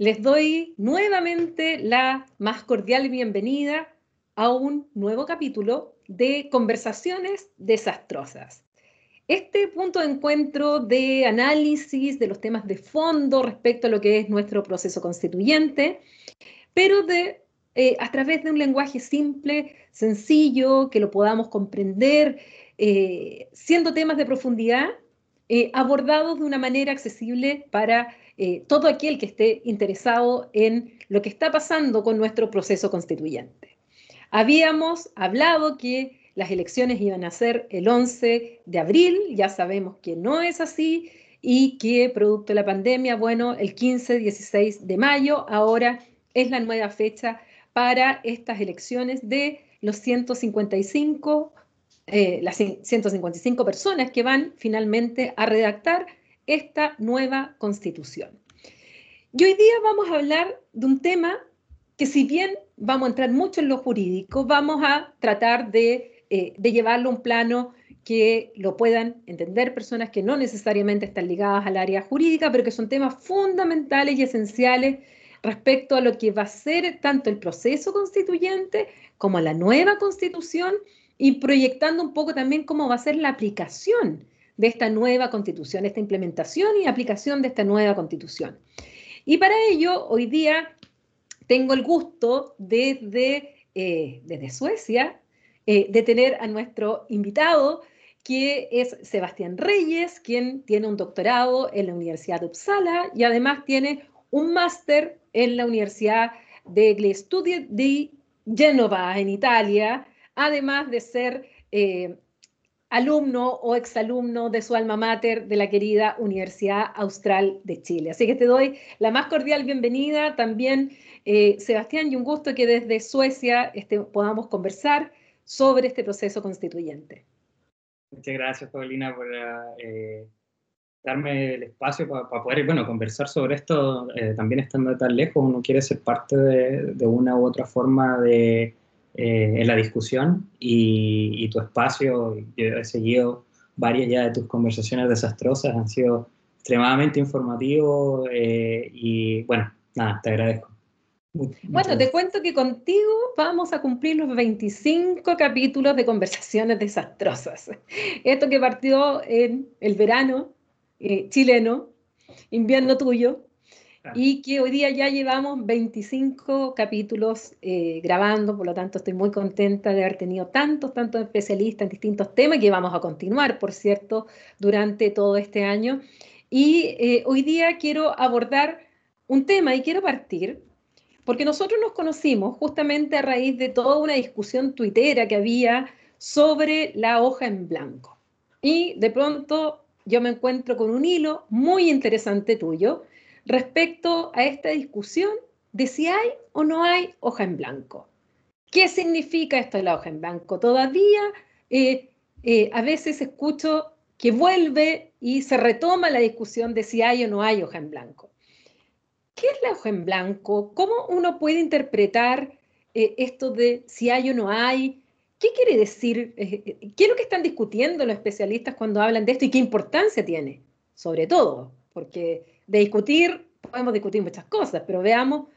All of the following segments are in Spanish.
Les doy nuevamente la más cordial bienvenida a un nuevo capítulo de Conversaciones Desastrosas. Este punto de encuentro de análisis de los temas de fondo respecto a lo que es nuestro proceso constituyente, pero de, eh, a través de un lenguaje simple, sencillo, que lo podamos comprender, eh, siendo temas de profundidad, eh, abordados de una manera accesible para todo aquel que esté interesado en lo que está pasando con nuestro proceso constituyente. Habíamos hablado que las elecciones iban a ser el 11 de abril, ya sabemos que no es así y que producto de la pandemia, bueno, el 15-16 de mayo ahora es la nueva fecha para estas elecciones de los 155, eh, las 155 personas que van finalmente a redactar esta nueva constitución. Y hoy día vamos a hablar de un tema que si bien vamos a entrar mucho en lo jurídico, vamos a tratar de eh, de llevarlo a un plano que lo puedan entender personas que no necesariamente están ligadas al área jurídica, pero que son temas fundamentales y esenciales respecto a lo que va a ser tanto el proceso constituyente como la nueva constitución y proyectando un poco también cómo va a ser la aplicación de esta nueva constitución, esta implementación y aplicación de esta nueva constitución. Y para ello, hoy día tengo el gusto desde, eh, desde Suecia eh, de tener a nuestro invitado, que es Sebastián Reyes, quien tiene un doctorado en la Universidad de Uppsala y además tiene un máster en la Universidad de Studi di Genova, en Italia, además de ser eh, alumno o exalumno de su alma mater de la querida Universidad Austral de Chile. Así que te doy la más cordial bienvenida también, eh, Sebastián, y un gusto que desde Suecia este, podamos conversar sobre este proceso constituyente. Muchas gracias, Paulina, por eh, darme el espacio para, poder bueno, conversar sobre esto, eh, también estando tan lejos, uno quiere ser parte de, una u otra forma de, eh, en la discusión y, tu espacio, yo he seguido varias ya de tus conversaciones desastrosas, han sido extremadamente informativos y bueno, nada, te agradezco. Bueno, te cuento que contigo vamos a cumplir los 25 capítulos de conversaciones desastrosas. Esto que partió en el verano eh, chileno, invierno tuyo, y que hoy día ya llevamos 25 capítulos eh, grabando, por lo tanto estoy muy contenta de haber tenido tantos, tantos especialistas en distintos temas que vamos a continuar, por cierto, durante todo este año. Y eh, hoy día quiero abordar un tema y quiero partir porque nosotros nos conocimos justamente a raíz de toda una discusión tuitera que había sobre la hoja en blanco. Y de pronto yo me encuentro con un hilo muy interesante tuyo respecto a esta discusión de si hay o no hay hoja en blanco. ¿Qué significa esto de la hoja en blanco? Todavía eh, eh, a veces escucho que vuelve y se retoma la discusión de si hay o no hay hoja en blanco. ¿Qué es la hoja en blanco? ¿Cómo uno puede interpretar eh, esto de si hay o no hay? ¿Qué quiere decir? ¿Qué es lo que están discutiendo los especialistas cuando hablan de esto y qué importancia tiene? Sobre todo, porque de discutir podemos discutir muchas cosas, pero veamos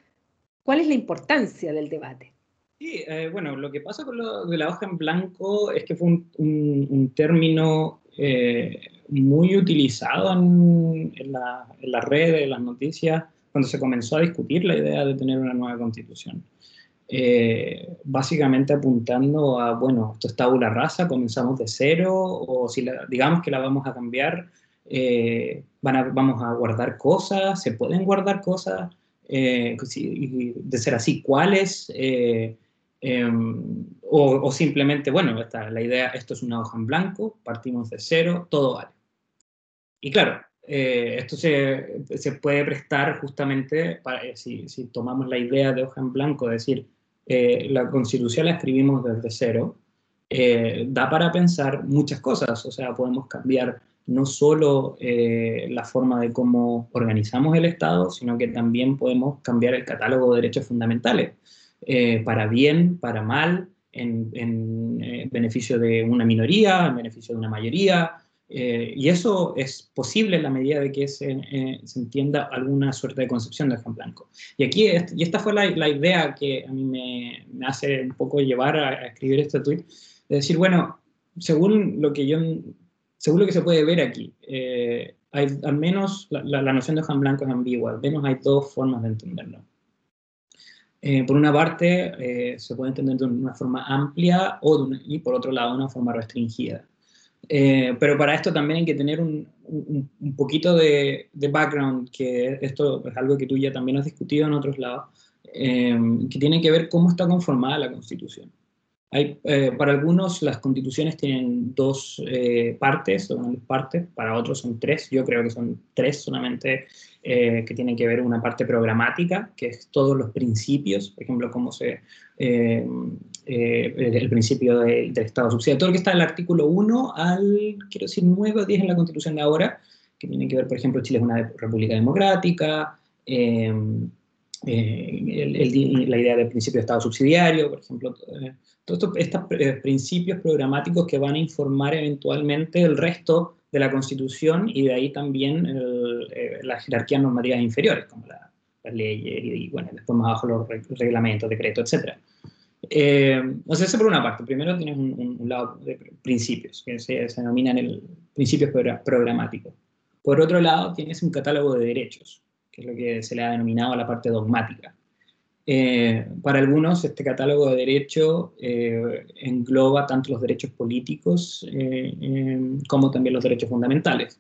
cuál es la importancia del debate. Sí, bueno, lo que pasa con lo de la hoja en blanco es que fue un, término muy utilizado en, en, la, las redes, en las noticias, cuando se comenzó a discutir la idea de tener una nueva constitución. Eh, básicamente apuntando a, bueno, esto es tabula rasa, comenzamos de cero, o si digamos que la vamos a cambiar, eh, van vamos a guardar cosas, se pueden guardar cosas, eh, de ser así, ¿cuáles? Em, o, simplemente, bueno, esta, la idea, esto es una hoja en blanco, partimos de cero, todo vale. Y claro, eh, esto se, se, puede prestar justamente, para, eh, si, si, tomamos la idea de hoja en blanco, es decir, eh, la constitución la escribimos desde cero, da para pensar muchas cosas, o sea, podemos cambiar no solo la forma de cómo organizamos el Estado, sino que también podemos cambiar el catálogo de derechos fundamentales, para bien, para mal, en, en beneficio de una minoría, en beneficio de una mayoría, Eh, y eso es posible en la medida de que se, eh, se, entienda alguna suerte de concepción del Juan Blanco. Y aquí, y esta fue la, la idea que a mí me, me, hace un poco llevar a, a escribir este tweet, de decir, bueno, según lo que yo, según lo que se puede ver aquí, eh, hay, al menos la, noción de Juan Blanco es ambigua, al menos hay dos formas de entenderlo. Eh, por una parte, eh, se puede entender de una forma amplia y por otro lado, una forma restringida. Pero para esto también hay que tener un, poquito de, de, background, que esto es algo que tú ya también has discutido en otros lados, que tiene que ver cómo está conformada la Constitución. Hay, eh, para algunos las constituciones tienen dos eh, partes, son partes, para otros son tres, yo creo que son tres solamente, eh, que tienen que ver una parte programática, que es todos los principios, por ejemplo, cómo se, eh, eh, el principio de, del Estado subsidiario, todo lo que está en el artículo 1 al, quiero decir, 9 o 10 en la constitución de ahora, que tienen que ver, por ejemplo, Chile es una república democrática, el, el, la idea del principio de Estado subsidiario, por ejemplo, todos estos eh, principios programáticos que van a informar eventualmente el resto de la Constitución y de ahí también eh, las jerarquías normativas inferiores, como las la leyes y, y, bueno, después más abajo los reglamentos, decretos, etc. Eh, o sea, eso por una parte. Primero tienes un, un, un lado de principios, que se, se denominan el principios programáticos. Por otro lado, tienes un catálogo de derechos, que es lo que se le ha denominado la parte dogmática eh, para algunos, este catálogo de derechos eh, engloba tanto los derechos políticos eh, como también los derechos fundamentales.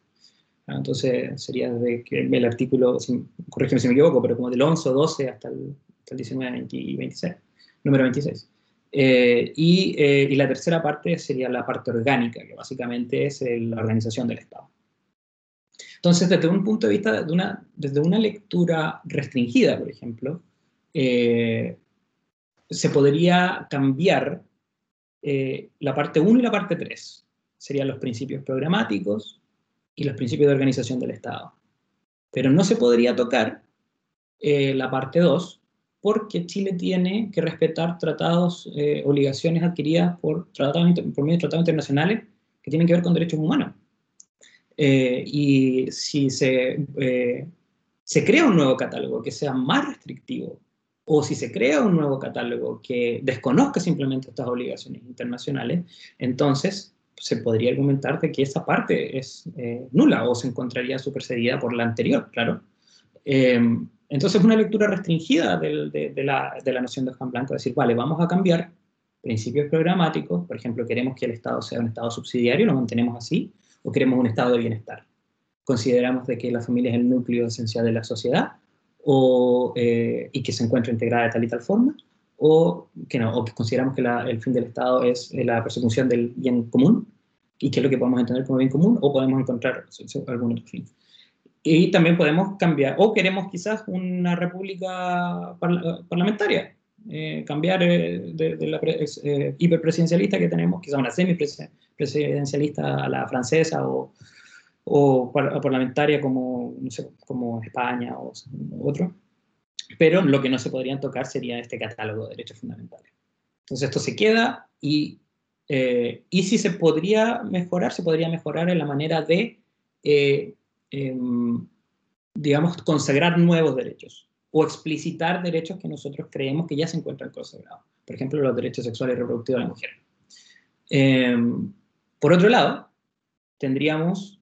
Entonces, sería de que el artículo, si, corrígeme si me equivoco, pero como del 11 o 12 hasta el, hasta el 19, 20 y 26, número 26. Y, y, la tercera parte sería la parte orgánica, que básicamente es la organización del Estado. Entonces, desde un punto de vista, de una, desde una lectura restringida, por ejemplo, eh, se podría cambiar eh, la parte 1 y la parte 3. Serían los principios programáticos y los principios de organización del Estado. Pero no se podría tocar eh, la parte 2 porque Chile tiene que respetar tratados, obligaciones adquiridas por, tratados, por medio de tratados internacionales que tienen que ver con derechos humanos. Eh, y si se, eh, se crea un nuevo catálogo que sea más restrictivo o si se crea un nuevo catálogo que desconozca simplemente estas obligaciones internacionales, entonces se podría argumentar de que esa parte es eh, nula o se encontraría supersedida por la anterior, claro. Eh, entonces, una lectura restringida de, de, la, de, la, noción de Juan Blanco, decir, vale, vamos a cambiar principios programáticos, por ejemplo, queremos que el Estado sea un Estado subsidiario, lo mantenemos así, o queremos un Estado de bienestar. Consideramos de que la familia es el núcleo esencial de la sociedad, o, eh, y que se encuentra integrada de tal y tal forma, o que no, o que consideramos que la, el fin del Estado es eh, la persecución del bien común, y que es lo que podemos entender como bien común, o podemos encontrar algún otro fin. Y también podemos cambiar, o queremos quizás una república parla parlamentaria, eh, cambiar eh, de, de, la eh, hiperpresidencialista que tenemos, quizás una semipresidencialista a la francesa, o, o parlamentaria como, no sé, como España o otro, pero lo que no se podrían tocar sería este catálogo de derechos fundamentales. Entonces esto se queda y, eh, y si se podría mejorar, se podría mejorar en la manera de, eh, eh, digamos, consagrar nuevos derechos o explicitar derechos que nosotros creemos que ya se encuentran consagrados. Por ejemplo, los derechos sexuales y reproductivos de la mujer. Em, por otro lado, tendríamos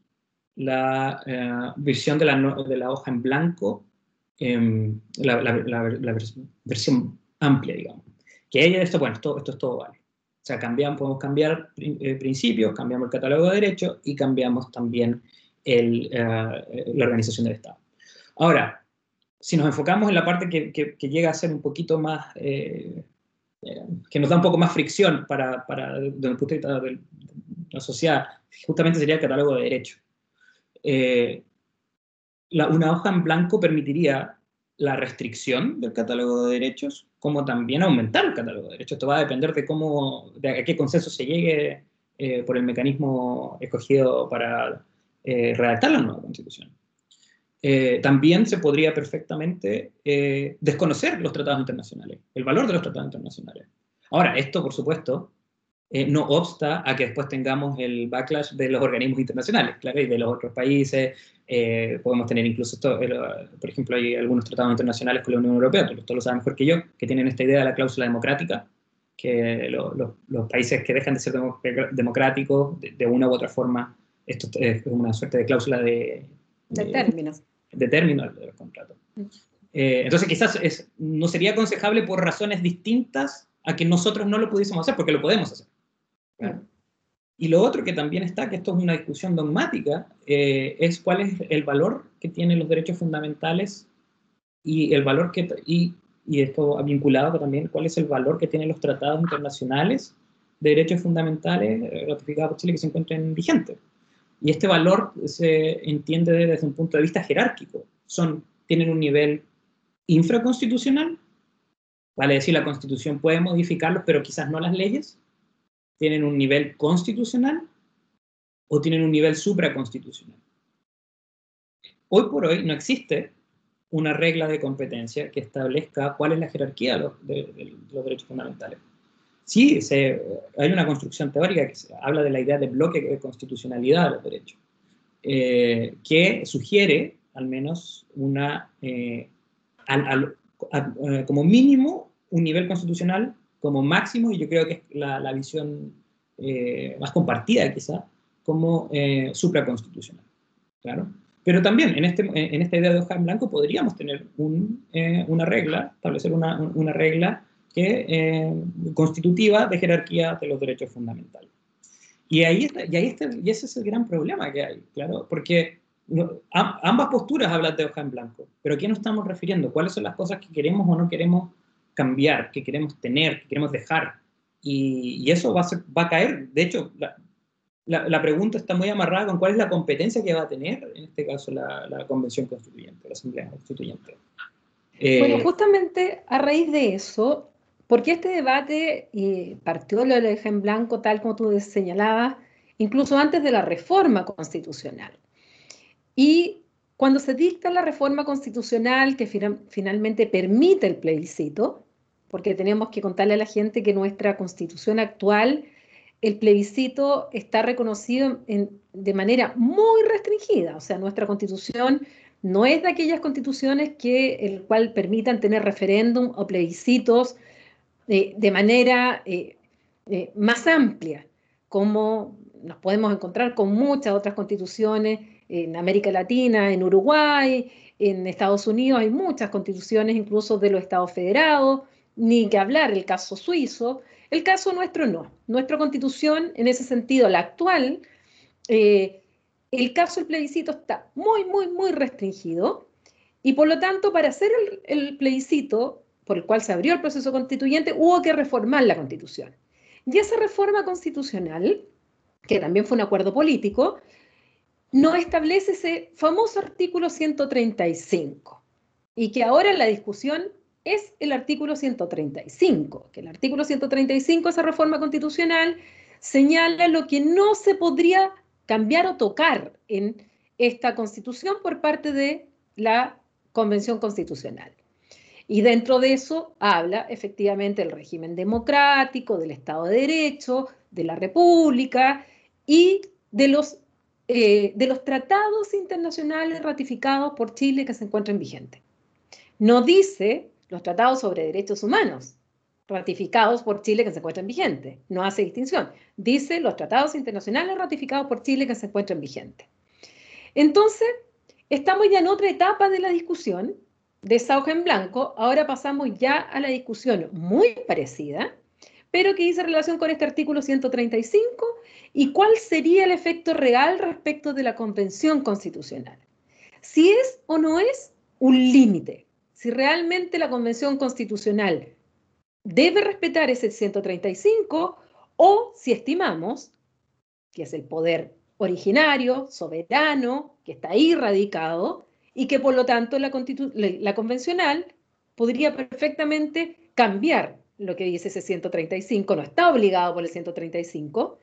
la eh, visión de la, de la, hoja en blanco, eh, la, la, la, versión amplia, digamos. Que ella esto, bueno, esto, esto es todo vale. O sea, cambiamos, podemos cambiar eh, principios, cambiamos el catálogo de derechos y cambiamos también el, eh, la organización del Estado. Ahora, si nos enfocamos en la parte que, que, que llega a ser un poquito más, eh, que nos da un poco más fricción para, para desde el punto de vista de la sociedad, justamente sería el catálogo de derechos eh, una hoja en blanco permitiría la restricción del catálogo de derechos, como también aumentar el catálogo de derechos. Esto va a depender de cómo, de a qué consenso se llegue eh, por el mecanismo escogido para eh, redactar la nueva constitución. Eh, también se podría perfectamente eh, desconocer los tratados internacionales, el valor de los tratados internacionales. Ahora, esto, por supuesto, eh, no obsta a que después tengamos el backlash de los organismos internacionales, claro, y de los otros países. Eh, podemos tener incluso, esto, por ejemplo, hay algunos tratados internacionales con la Unión Europea, tú, lo sabes mejor que yo, que tienen esta idea de la cláusula democrática, que los países que dejan de ser democráticos, de, una u otra forma, esto es una suerte de cláusula de... De, término. De término de los. Eh, entonces quizás no sería aconsejable por razones distintas a que nosotros no lo pudiésemos hacer, porque lo podemos hacer. Y lo otro que también está, que esto es una discusión dogmática, eh, es cuál es el valor que tienen los derechos fundamentales y el valor que, y, y esto vinculado también, cuál es el valor que tienen los tratados internacionales de derechos fundamentales ratificados por Chile que se encuentren vigentes. Y este valor se entiende desde un punto de vista jerárquico. Tienen un nivel infraconstitucional, vale decir, la constitución puede modificarlos, pero quizás no las leyes, tienen un nivel constitucional o tienen un nivel supraconstitucional. Hoy por hoy no existe una regla de competencia que establezca cuál es la jerarquía de los, derechos fundamentales. Sí, hay una construcción teórica que habla de la idea de bloque de constitucionalidad de los derechos, eh, que sugiere al menos una, eh, eh, como mínimo un nivel constitucional como máximo, y yo creo que es la, visión eh, más compartida quizá, como eh, supraconstitucional. Claro. Pero también en, este, en esta idea de hoja en blanco podríamos tener eh, una regla, establecer una, una regla que, eh, constitutiva de jerarquía de los derechos fundamentales. Y ahí, está, y ahí está, y ese es el gran problema que hay, claro, porque ambas posturas hablan de hoja en blanco, pero ¿a qué nos estamos refiriendo? ¿Cuáles son las cosas que queremos o no queremos cambiar, que queremos tener, que queremos dejar. Y, eso va a, va a caer. De hecho, la, la, pregunta está muy amarrada con cuál es la competencia que va a tener, en este caso, la, la Convención Constituyente, la Asamblea Constituyente. bueno, eh, justamente a raíz de eso, porque este debate eh, partió lo del en blanco, tal como tú señalabas, incluso antes de la reforma constitucional. Y cuando se dicta la reforma constitucional que finalmente permite el plebiscito, porque tenemos que contarle a la gente que nuestra constitución actual, el plebiscito está reconocido de manera muy restringida, o sea, nuestra constitución no es de aquellas constituciones que el cual permitan tener referéndum o plebiscitos de manera eh, eh, más amplia, como nos podemos encontrar con muchas otras constituciones en América Latina, en Uruguay, en Estados Unidos hay muchas constituciones, incluso de los estados federados, ni que hablar el caso suizo. El caso nuestro no. Nuestra constitución, en ese sentido, la actual, eh, el caso del plebiscito está muy, muy, muy restringido y por lo tanto, para hacer el plebiscito por el cual se abrió el proceso constituyente, hubo que reformar la constitución. Y esa reforma constitucional, que también fue un acuerdo político, no establece ese famoso artículo 135 y que ahora en la discusión es el artículo 135, que el artículo 135 esa reforma constitucional señala lo que no se podría cambiar o tocar en esta constitución por parte de la Convención Constitucional. Y dentro de eso habla efectivamente del régimen democrático, del Estado de Derecho, de la República y de los eh, de los tratados internacionales ratificados por Chile que se encuentran vigentes. No dice los tratados sobre derechos humanos ratificados por Chile que se encuentran vigentes. No hace distinción. Dice los tratados internacionales ratificados por Chile que se encuentran vigentes. Entonces, estamos ya en otra etapa de la discusión de esa hoja en blanco. Ahora pasamos ya a la discusión muy parecida pero que dice relación con este artículo 135 y cuál sería el efecto real respecto de la Convención Constitucional. Si es o no es un límite, si realmente la Convención Constitucional debe respetar ese 135 o si estimamos que es el poder originario, soberano, que está ahí radicado y que por lo tanto la, la convencional podría perfectamente cambiar lo que dice ese 135, no está obligado por el 135.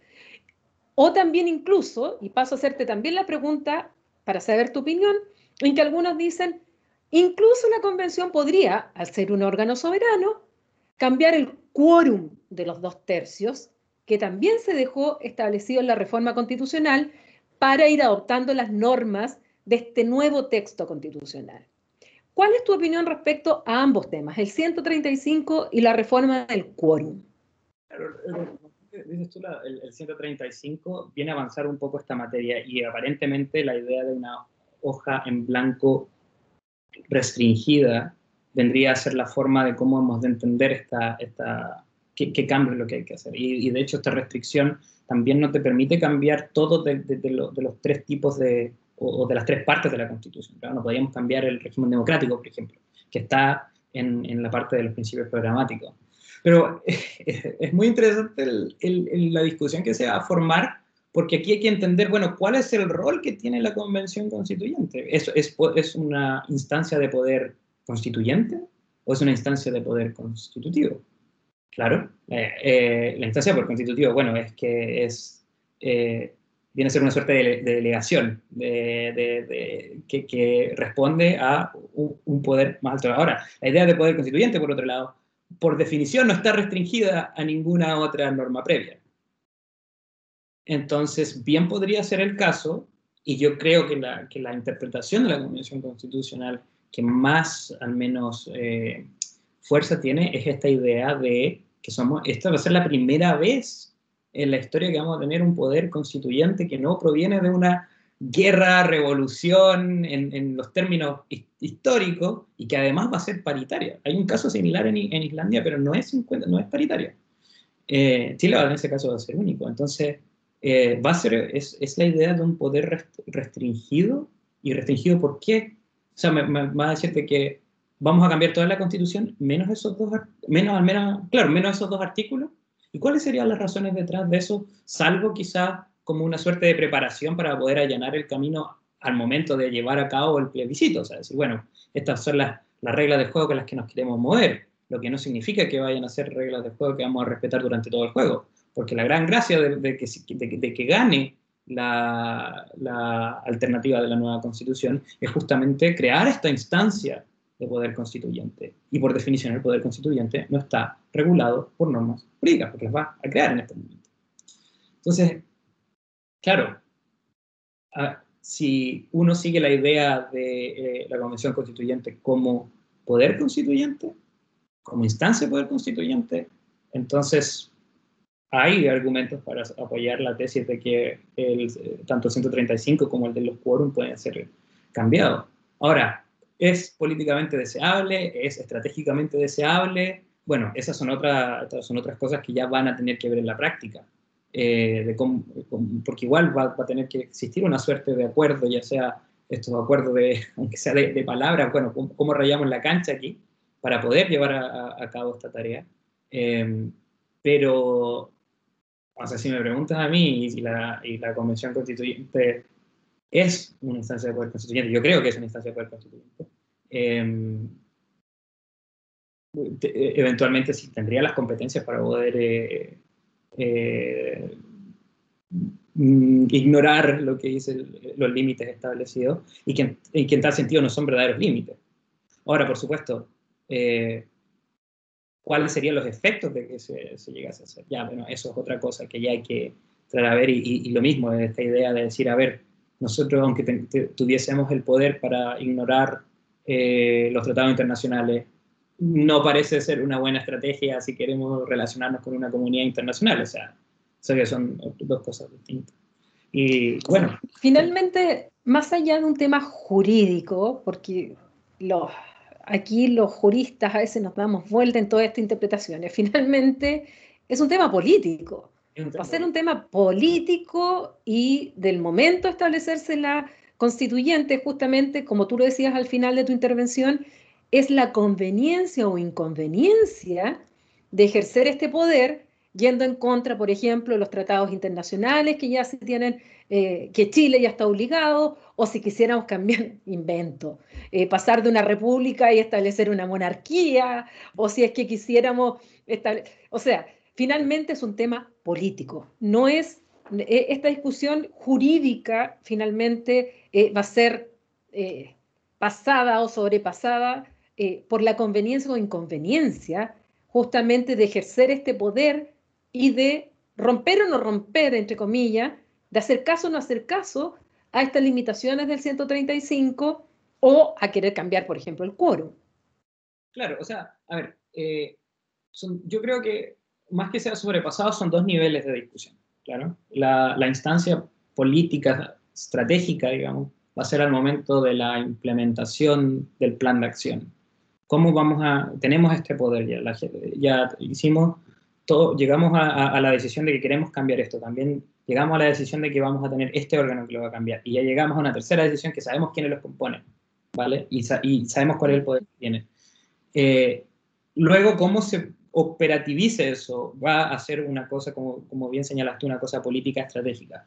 O también incluso, y paso a hacerte también la pregunta para saber tu opinión, en que algunos dicen, incluso la convención podría, al ser un órgano soberano, cambiar el quórum de los dos tercios que también se dejó establecido en la reforma constitucional para ir adoptando las normas de este nuevo texto constitucional. ¿Cuál es tu opinión respecto a ambos temas, el 135 y la reforma del quórum? Dices tú, el, 135 viene a avanzar un poco esta materia y aparentemente la idea de una hoja en blanco restringida vendría a ser la forma de cómo hemos de entender esta, esta, qué, cambio es lo que hay que hacer. Y, de hecho esta restricción también no te permite cambiar todo de, de los tres tipos de, o, de las tres partes de la Constitución. No podríamos cambiar el régimen democrático, por ejemplo, que está en, en la parte de los principios programáticos. Pero es muy interesante la discusión que se va a formar, porque aquí hay que entender, bueno, cuál es el rol que tiene la Convención Constituyente. ¿Es, es, es una instancia de poder constituyente o es una instancia de poder constitutivo? Claro, eh, eh, la instancia de poder constitutivo, bueno, es que es eh, viene a ser una suerte de, delegación de, que, responde a un, poder más alto. Ahora, la idea de poder constituyente, por otro lado, por definición no está restringida a ninguna otra norma previa. Entonces, bien podría ser el caso, y yo creo que la, que la interpretación de la Convención Constitucional que más, al menos, eh, fuerza tiene es esta idea de que somos, esta va a ser la primera vez en la historia que vamos a tener un poder constituyente que no proviene de una guerra, revolución en, los términos históricos y que además va a ser paritaria. Hay un caso similar en, Islandia, pero no es, 50, no es paritaria. Eh, Chile en ese caso va a ser único. Entonces, eh, va a ser, es, es, la idea de un poder restringido. ¿Y restringido por qué? O sea, me, va a decirte que vamos a cambiar toda la constitución, menos esos dos, menos, al menos, claro, menos esos dos artículos, ¿Y cuáles serían las razones detrás de eso, salvo quizá como una suerte de preparación para poder allanar el camino al momento de llevar a cabo el plebiscito? O sea, decir, bueno, estas son las, las reglas de juego con las que nos queremos mover, lo que no significa que vayan a ser reglas de juego que vamos a respetar durante todo el juego, porque la gran gracia de, que, de, que, gane la, la, alternativa de la nueva constitución es justamente crear esta instancia de poder constituyente. Y por definición el poder constituyente no está regulado por normas jurídicas, porque las va a crear en este momento. Entonces, claro, si uno sigue la idea de eh, la Convención Constituyente como poder constituyente, como instancia de poder constituyente, entonces hay argumentos para apoyar la tesis de que el, tanto el 135 como el de los quórum pueden ser cambiados. Ahora, ¿Es políticamente deseable? ¿Es estratégicamente deseable? Bueno, esas son, otras son otras cosas que ya van a tener que ver en la práctica. Eh, de porque igual va, a tener que existir una suerte de acuerdo, ya sea estos acuerdos de, aunque sea de, palabras, bueno, cómo, rayamos la cancha aquí para poder llevar a, cabo esta tarea. Em, pero, o sea, si me preguntas a mí y la, y la Convención Constituyente es una instancia de poder constituyente. Yo creo que es una instancia de poder constituyente. Em, eventualmente sí tendría las competencias para poder eh, eh, mm, ignorar lo que dice los límites establecidos y que, en tal sentido no son verdaderos límites. Ahora, por supuesto, eh, ¿cuáles serían los efectos de que se, llegase a hacer? Ya, bueno, eso es otra cosa que ya hay que tratar a ver y, y lo mismo, esta idea de decir, a ver, nosotros, aunque tuviésemos el poder para ignorar eh, los tratados internacionales, no parece ser una buena estrategia si queremos relacionarnos con una comunidad internacional. O sea, sé que son dos cosas distintas. Y bueno. Finalmente, más allá de un tema jurídico, porque los, aquí los juristas a veces nos damos vuelta en todas estas interpretaciones, finalmente es un tema político. Va a ser un tema político y del momento establecerse la constituyente, justamente como tú lo decías al final de tu intervención, es la conveniencia o inconveniencia de ejercer este poder yendo en contra, por ejemplo, de los tratados internacionales que ya se tienen, eh, que Chile ya está obligado, o si quisiéramos cambiar, invento, eh, pasar de una república y establecer una monarquía, o si es que quisiéramos, o sea, finalmente es un tema político, no es, e, esta discusión jurídica finalmente eh, va a ser eh, pasada o sobrepasada eh, por la conveniencia o inconveniencia justamente de ejercer este poder y de romper o no romper, entre comillas, de hacer caso o no hacer caso a estas limitaciones del 135 o a querer cambiar, por ejemplo, el quórum. Claro, o sea, a ver, yo creo que más que sea sobrepasado son dos niveles de discusión, claro. La, la instancia política, estratégica, digamos, va a ser al momento de la implementación del plan de acción. ¿Cómo vamos a, tenemos este poder ya, ya hicimos todo, llegamos a, a, la decisión de que queremos cambiar esto, también llegamos a la decisión de que vamos a tener este órgano que lo va a cambiar, y ya llegamos a una tercera decisión que sabemos quiénes los componen, ¿vale? Y, y sabemos cuál es el poder que tiene. Eh, luego, cómo se operativice eso va a ser una cosa, como, como bien señalaste, una cosa política estratégica.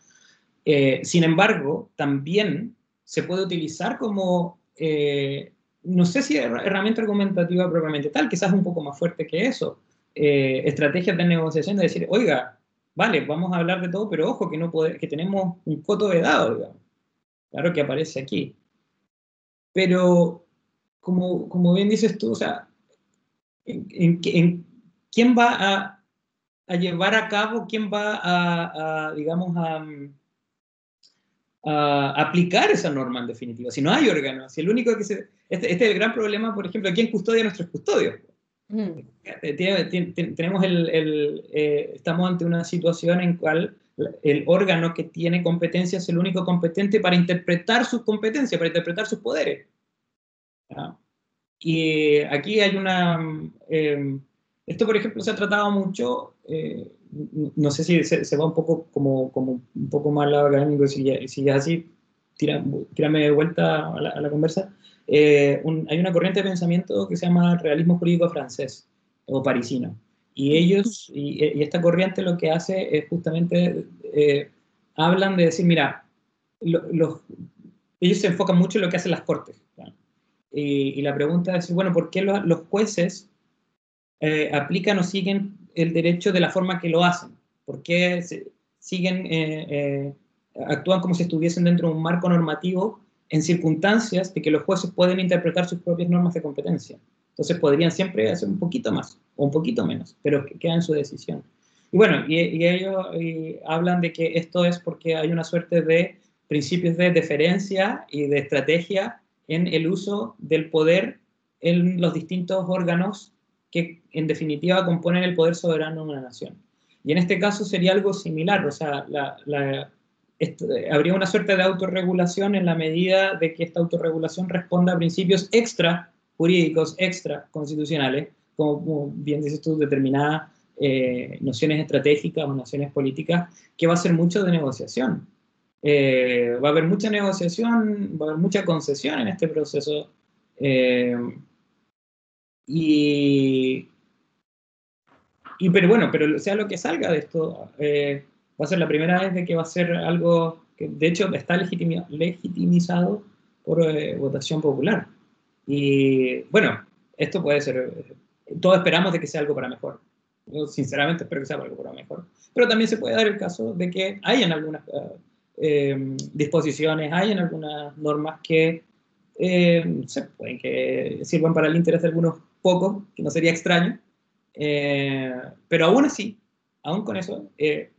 Eh, sin embargo, también se puede utilizar como, eh, no sé si herramienta argumentativa propiamente tal, quizás un poco más fuerte que eso, eh, estrategias de negociación de decir, oiga, vale, vamos a hablar de todo, pero ojo que, no que tenemos un coto de dado, digamos. Claro que aparece aquí. Pero, como, como bien dices tú, o sea, ¿en, quién va a, a, llevar a cabo, quién va a, a digamos, a, aplicar esa norma en definitiva. Si no hay órganos, si el único que se... Este, este es el gran problema, por ejemplo, ¿quién custodia nuestros custodios? Mm. tenemos el, el eh, estamos ante una situación en cual el órgano que tiene competencia es el único competente para interpretar sus competencias, para interpretar sus poderes. Y aquí hay una... Eh, esto, por ejemplo, se ha tratado mucho eh, no sé si se, va un poco como, como un poco más lado académico, si es así, tírame de vuelta a la, conversa. Eh, hay una corriente de pensamiento que se llama realismo jurídico francés o parisino. Y ellos, y, esta corriente lo que hace es justamente, eh, hablan de decir, mira, los, ellos se enfocan mucho en lo que hacen las cortes. Y, la pregunta es, bueno, ¿por qué los jueces eh, aplican o siguen el derecho de la forma que lo hacen, porque siguen, eh, eh, actúan como si estuviesen dentro de un marco normativo en circunstancias de que los jueces pueden interpretar sus propias normas de competencia. Entonces podrían siempre hacer un poquito más o un poquito menos, pero que queda en su decisión. Y bueno, y, ellos hablan de que esto es porque hay una suerte de principios de deferencia y de estrategia en el uso del poder en los distintos órganos que en definitiva componen el poder soberano de una nación. Y en este caso sería algo similar, o sea, habría una suerte de autorregulación en la medida de que esta autorregulación responda a principios extra jurídicos, extra constitucionales, como, bien dices tú, determinadas eh, nociones estratégicas o nociones políticas, que va a ser mucho de negociación. Eh, va a haber mucha negociación, va a haber mucha concesión en este proceso. Eh, y, y pero bueno, pero sea lo que salga de esto, eh, va a ser la primera vez de que va a ser algo que de hecho está legitimizado por eh, votación popular. Y bueno, esto puede ser, todos esperamos de que sea algo para mejor. Yo sinceramente espero que sea algo para mejor. Pero también se puede dar el caso de que hayan algunas eh, disposiciones, hayan algunas normas que se pueden que sirvan para el interés de algunos poco, que no sería extraño, eh, pero aún así, aún con eso, eh,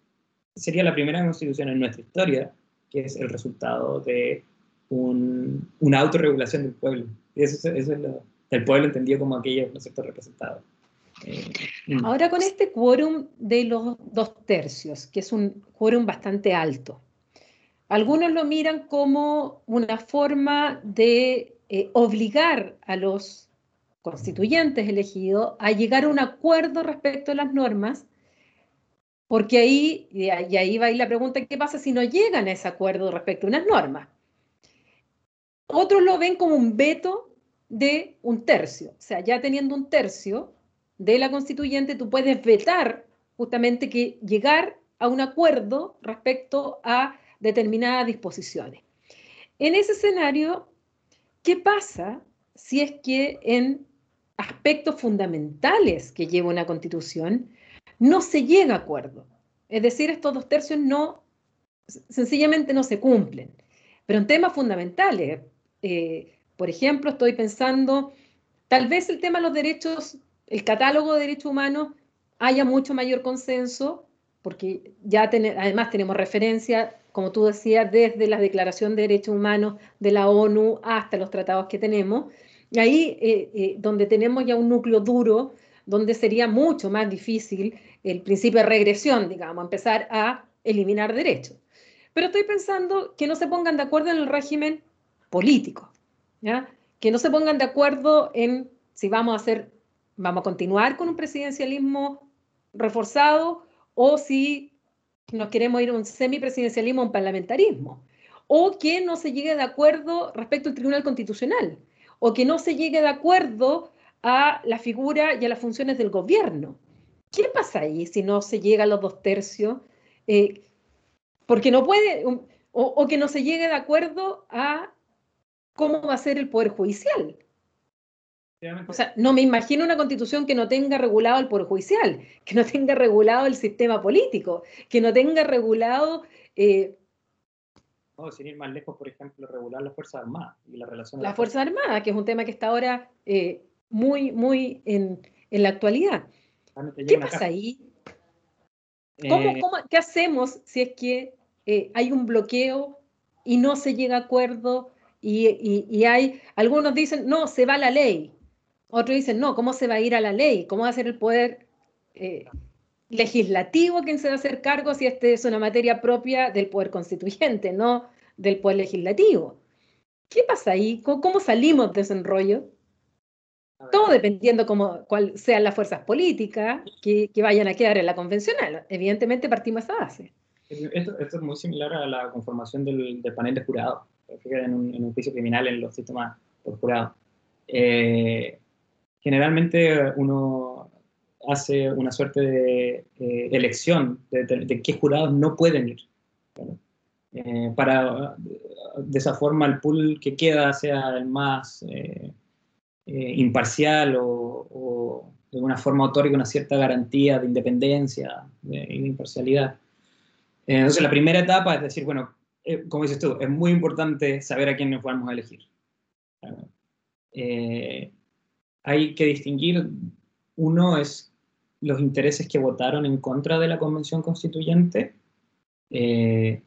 sería la primera constitución en nuestra historia que es el resultado de un, una autorregulación del pueblo. Y eso, es lo, el pueblo entendido como aquello no sector representado. Eh, mm. Ahora con este quórum de los dos tercios, que es un quórum bastante alto, algunos lo miran como una forma de obligar a los constituyentes elegidos a llegar a un acuerdo respecto a las normas, porque ahí, y ahí va la pregunta, ¿qué pasa si no llegan a ese acuerdo respecto a unas normas? Otros lo ven como un veto de un tercio, o sea, ya teniendo un tercio de la constituyente, tú puedes vetar justamente que llegar a un acuerdo respecto a determinadas disposiciones. En ese escenario, ¿qué pasa si es que en aspectos fundamentales que lleva una constitución, no se llega a acuerdo. Es decir, estos dos tercios no, sencillamente no se cumplen. Pero en temas fundamentales, eh, por ejemplo, estoy pensando, tal vez el tema de los derechos, el catálogo de derechos humanos, haya mucho mayor consenso porque ya además tenemos referencia, como tú decías, desde la Declaración de Derechos Humanos de la ONU hasta los tratados que tenemos, ahí eh, eh, donde tenemos ya un núcleo duro, donde sería mucho más difícil el principio de regresión, digamos, empezar a eliminar derechos. Pero estoy pensando que no se pongan de acuerdo en el régimen político, ¿ya? que no se pongan de acuerdo en si vamos a hacer, vamos a continuar con un presidencialismo reforzado o si nos queremos ir a un semipresidencialismo, un parlamentarismo, o que no se llegue de acuerdo respecto al Tribunal Constitucional, o que no se llegue de acuerdo a la figura y a las funciones del gobierno. ¿Qué pasa ahí si no se llega a los dos tercios? Eh, porque no puede, o, o, que no se llegue de acuerdo a cómo va a ser el Poder Judicial. O sea, no me imagino una constitución que no tenga regulado el Poder Judicial, que no tenga regulado el sistema político, que no tenga regulado... Eh, sin ir más lejos, por ejemplo, regular las Fuerzas Armadas y la relación... La, Fuerza Armada, que es un tema que está ahora eh, muy, muy en, en la actualidad. ¿Qué pasa ahí? ¿Cómo, eh, cómo, qué hacemos si es que eh, hay un bloqueo y no se llega a acuerdo y, y, y, hay, algunos dicen, no, se va la ley, otros dicen, no, ¿cómo se va a ir a la ley? ¿Cómo va a ser el poder legislativo quien se va a hacer cargo si este es una materia propia del poder constituyente, no del poder legislativo? ¿Qué pasa ahí? ¿Cómo, salimos de ese enrollo? Todo dependiendo cómo, cuál sean las fuerzas políticas que, vayan a quedar en la convencional. Evidentemente partimos a esa base. Esto, es muy similar a la conformación del, panel de jurados, en un, en un, juicio criminal en los sistemas por jurado. Eh, generalmente uno hace una suerte de eh, elección de, qué jurados no pueden ir. Eh, para de esa forma el pool que queda sea el más eh, imparcial o, de una forma otorga una cierta garantía de independencia y de, imparcialidad. entonces la primera etapa es decir, bueno, como dices tú, es muy importante saber a quién nos vamos a elegir hay que distinguir, uno es los intereses que votaron en contra de la Convención Constituyente. Eh,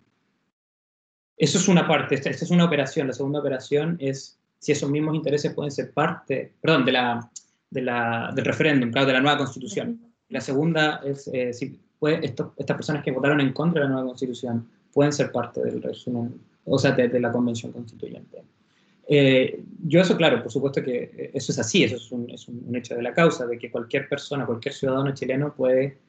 eso es una parte, esta, es una operación. La segunda operación es si esos mismos intereses pueden ser parte, perdón, de la, de la, del referéndum, claro, de la nueva Constitución. La segunda es eh, si puede, estas personas que votaron en contra de la nueva Constitución pueden ser parte del régimen, o sea, de la Convención Constituyente. Eh, yo eso, claro, por supuesto que eh, eso es así, eso es un, es un, hecho de la causa, de que cualquier persona, cualquier ciudadano chileno puede,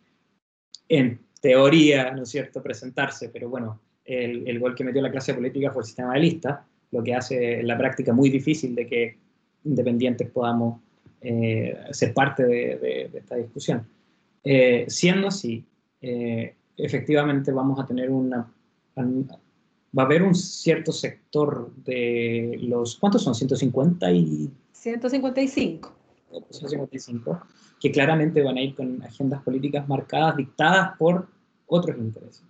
en teoría, ¿no es cierto?, presentarse, pero bueno, el, el gol que metió la clase política fue el sistema de lista, lo que hace la práctica muy difícil de que independientes podamos eh, ser parte de, de, esta discusión. siendo así, efectivamente vamos a tener una, va a haber un cierto sector de los, ¿cuántos son? 150 y... 155. 155, que claramente van a ir con agendas políticas marcadas, dictadas por otros intereses.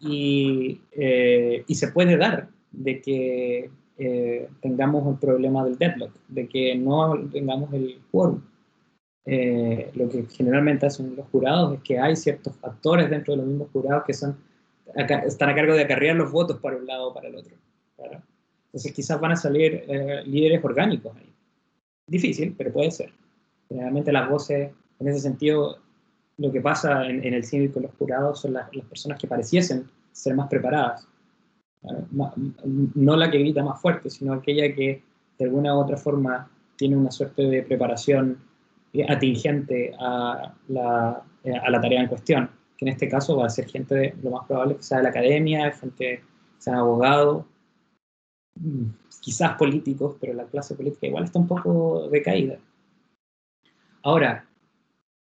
Y, eh, y se puede dar de que eh, tengamos un problema del deadlock, de que no tengamos el quórum. Eh, lo que generalmente hacen los jurados es que hay ciertos factores dentro de los mismos jurados que son están a cargo de acarrear los votos para un lado o para el otro. Entonces quizás van a salir eh, líderes orgánicos ahí. Difícil, pero puede ser. Generalmente las voces, en ese sentido, lo que pasa en, el cine con los jurados son las, personas que pareciesen ser más preparadas. No la que grita más fuerte, sino aquella que de alguna u otra forma tiene una suerte de preparación atingente a la, a la tarea en cuestión que en este caso va a ser gente, lo más probable que sea de la academia, gente que sea abogado, mm, quizás políticos, pero la clase política igual está un poco decaída. Ahora,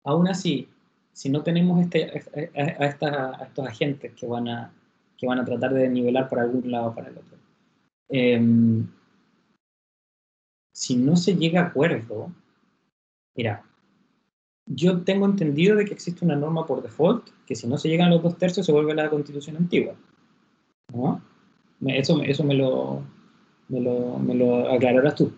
aún así, si no tenemos este, a, estos agentes que van, a, que van a tratar de nivelar por algún lado o para el otro, em, si no se llega a acuerdo, mira, yo tengo entendido de que existe una norma por default, que si no se llegan a los dos tercios se vuelve la constitución antigua. ¿no? Eso, eso me, lo, me, lo, me lo aclararás tú.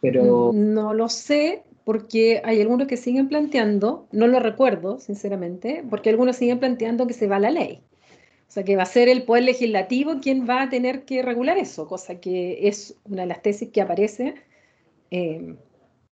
Pero... No lo sé, porque hay algunos que siguen planteando, no lo recuerdo sinceramente, porque algunos siguen planteando que se va la ley. O sea, que va a ser el Poder Legislativo quien va a tener que regular eso, cosa que es una de las tesis que aparece. Eh,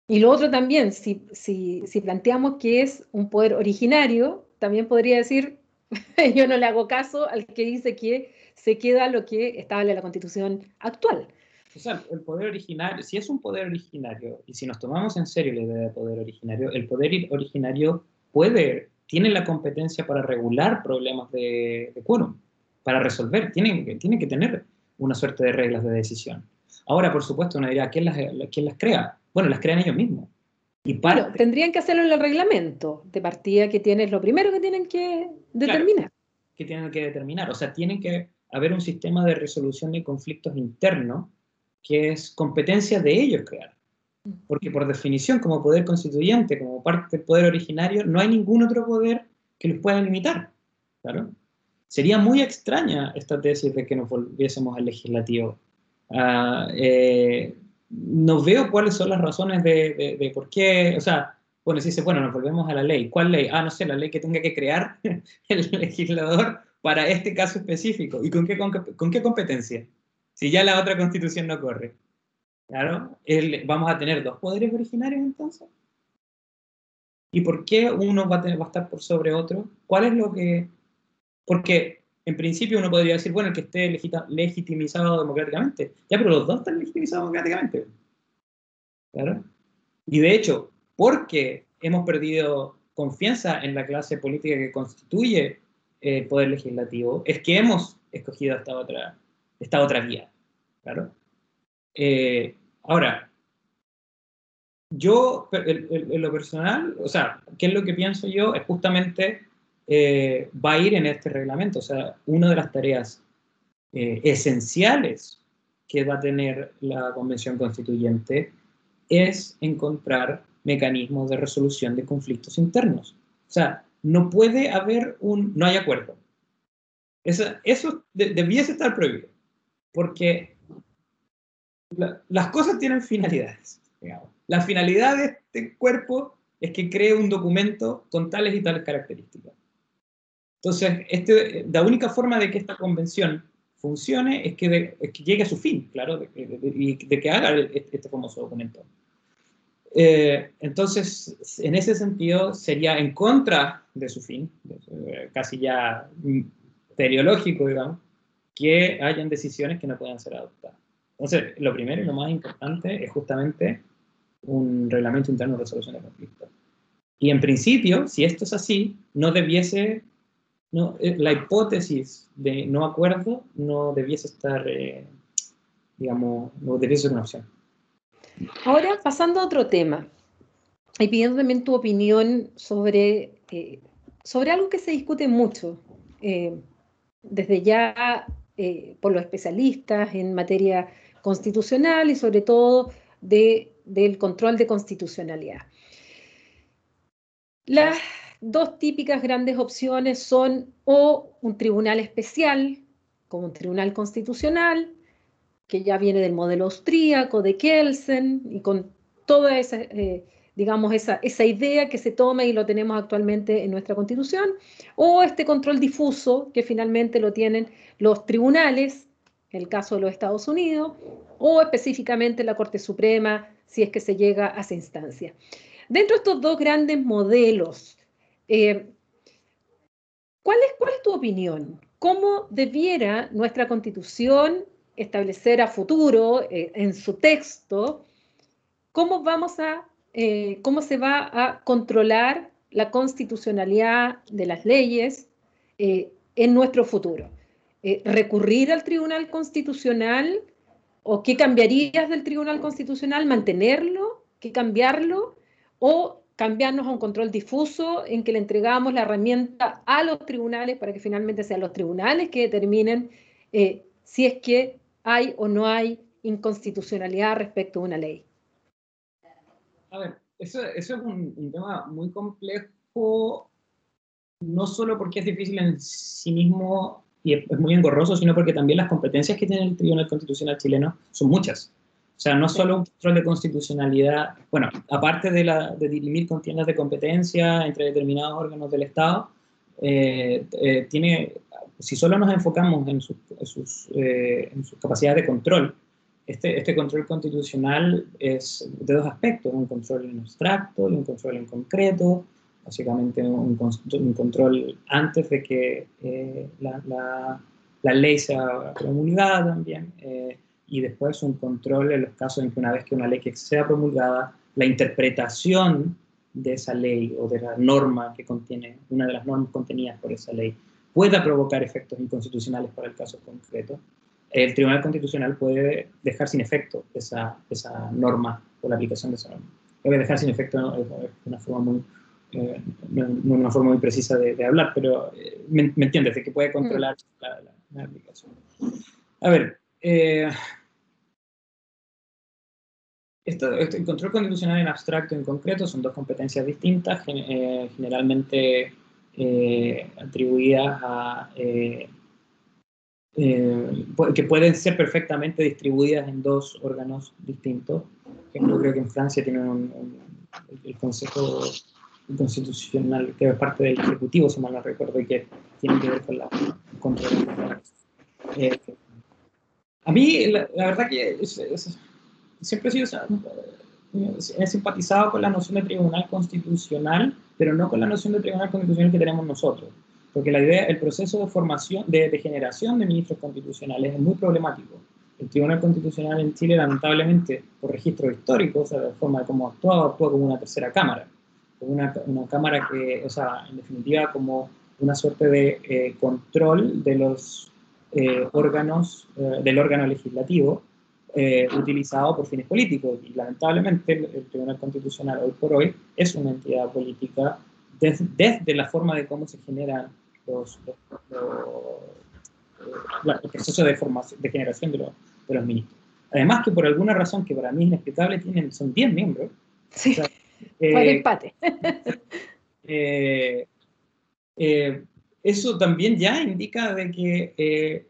y lo otro también, si, si, si planteamos que es un poder originario, también podría decir, yo no le hago caso al que dice que se queda lo que establece la constitución actual. O sea, el poder originario, si es un poder originario, y si nos tomamos en serio la idea de poder originario, el poder originario puede, tiene la competencia para regular problemas de, de quórum, para resolver, tiene, tiene que tener una suerte de reglas de decisión. Ahora, por supuesto, uno diría, ¿quién las, quién las crea? Bueno, las crean ellos mismos. Y para tendrían que hacerlo en el reglamento de partida que tienes, lo primero que tienen que determinar. que tienen que determinar. O sea, tienen que haber un sistema de resolución de conflictos internos que es competencia de ellos crear. Porque por definición, como poder constituyente, como parte del poder originario, no hay ningún otro poder que los pueda limitar. ¿claro? Sería muy extraña esta tesis de que nos volviésemos al legislativo. Uh, eh, no veo cuáles son las razones de, de, por qué, o sea, bueno, si dice, bueno, nos volvemos a la ley. ¿Cuál ley? Ah, no sé, la ley que tenga que crear el legislador para este caso específico. ¿Y con qué, con, qué competencia? Si ya la otra constitución no corre. Claro, vamos a tener dos poderes originarios entonces. ¿Y por qué uno va a, tener, estar por sobre otro? ¿Cuál es lo que...? Porque en principio uno podría decir, bueno, el que esté legitimizado democráticamente. Ya, pero los dos están legitimizados democráticamente. ¿Claro? Y de hecho, porque hemos perdido confianza en la clase política que constituye el poder legislativo, es que hemos escogido esta otra, esta otra vía. ¿Claro? Eh, ahora, yo, en lo personal, o sea, ¿qué es lo que pienso yo? Es justamente eh, va a ir en este reglamento. O sea, una de las tareas eh, esenciales que va a tener la Convención Constituyente es encontrar mecanismos de resolución de conflictos internos. O sea, no puede haber un, no hay acuerdo. Eso, eso debiese estar prohibido, porque las cosas tienen finalidades. La finalidad de este cuerpo es que cree un documento con tales y tales características. Entonces, este, la única forma de que esta convención funcione es que, llegue a su fin, claro, y de, que haga este famoso documento. Eh, entonces, en ese sentido, sería en contra de su fin, casi ya teleológico, digamos, que hayan decisiones que no puedan ser adoptadas. Entonces, lo primero y lo más importante es justamente un reglamento interno de resolución de conflictos. Y en principio, si esto es así, no debiese no, eh, la hipótesis de no acuerdo no debiese estar, eh, digamos, no debiese ser una opción. Ahora, pasando a otro tema, y pidiendo también tu opinión sobre, eh, sobre algo que se discute mucho, desde ya por los especialistas en materia constitucional y sobre todo de, del control de constitucionalidad. La, Dos típicas grandes opciones son o un tribunal especial, como un tribunal constitucional, que ya viene del modelo austríaco de Kelsen y con toda esa, eh, digamos, esa, esa idea que se toma y lo tenemos actualmente en nuestra constitución, o este control difuso que finalmente lo tienen los tribunales, en el caso de los Estados Unidos, o específicamente la Corte Suprema, si es que se llega a esa instancia. Dentro de estos dos grandes modelos eh, ¿cuál, es, ¿Cuál es tu opinión? ¿Cómo debiera nuestra constitución establecer a futuro eh, en su texto cómo vamos a eh, cómo se va a controlar la constitucionalidad de las leyes en nuestro futuro. ¿Recurrir al Tribunal Constitucional o qué cambiarías del Tribunal Constitucional? ¿Mantenerlo? ¿Qué cambiarlo? ¿O cambiarnos a un control difuso en que le entregamos la herramienta a los tribunales para que finalmente sean los tribunales que determinen eh, si es que hay o no hay inconstitucionalidad respecto a una ley. A ver, eso, eso es un, tema muy complejo, no solo porque es difícil en sí mismo y es, muy engorroso, sino porque también las competencias que tiene el Tribunal Constitucional chileno son muchas. O sea, no solo un control de constitucionalidad, bueno, aparte de, la, de dirimir contiendas de competencia entre determinados órganos del Estado, eh, eh, tiene, si solo nos enfocamos en, sus, eh, en sus capacidades de control, este, este, control constitucional es de dos aspectos, un control en abstracto y un control en concreto, básicamente un, un control antes de que la, la, la, ley sea promulgada también, y después un control en los casos en que una vez que una ley que sea promulgada, la interpretación de esa ley o de la norma que contiene, una de las normas contenidas por esa ley, pueda provocar efectos inconstitucionales para el caso concreto, el Tribunal Constitucional puede dejar sin efecto esa, esa norma o la aplicación de esa norma. Puede dejar sin efecto de una forma muy, eh, una forma muy precisa de, hablar, pero eh, me, entiendes, de que puede controlar mm. la, la, aplicación. A ver, eh, el control constitucional en abstracto y en concreto son dos competencias distintas, generalmente atribuidas a... Eh, que pueden ser perfectamente distribuidas en dos órganos distintos. Yo creo que en Francia tienen un, el Consejo Constitucional, que es parte del Ejecutivo, si mal no recuerdo, y que tiene que ver con la control. a mí, la, verdad que es siempre he, sido, he simpatizado con la noción de tribunal constitucional, pero no con la noción de tribunal constitucional que tenemos nosotros. Porque la idea, el proceso de formación, de, generación de ministros constitucionales es muy problemático. El Tribunal Constitucional en Chile, lamentablemente, por registro histórico, o sea, de forma de cómo actuaba, actúa como una tercera cámara. Como una, una cámara que, o sea, en definitiva, como una suerte de eh, control de los eh, órganos, eh, del órgano legislativo, eh, utilizado por fines políticos. Y lamentablemente el, Tribunal Constitucional hoy por hoy es una entidad política desde, la forma de cómo se generan los, el proceso de, formación, de generación de los, de los, ministros. Además que por alguna razón que para mí es inexplicable, tienen, son 10 miembros. Sí, eh, empate. Eh, eh, eso también ya indica de que,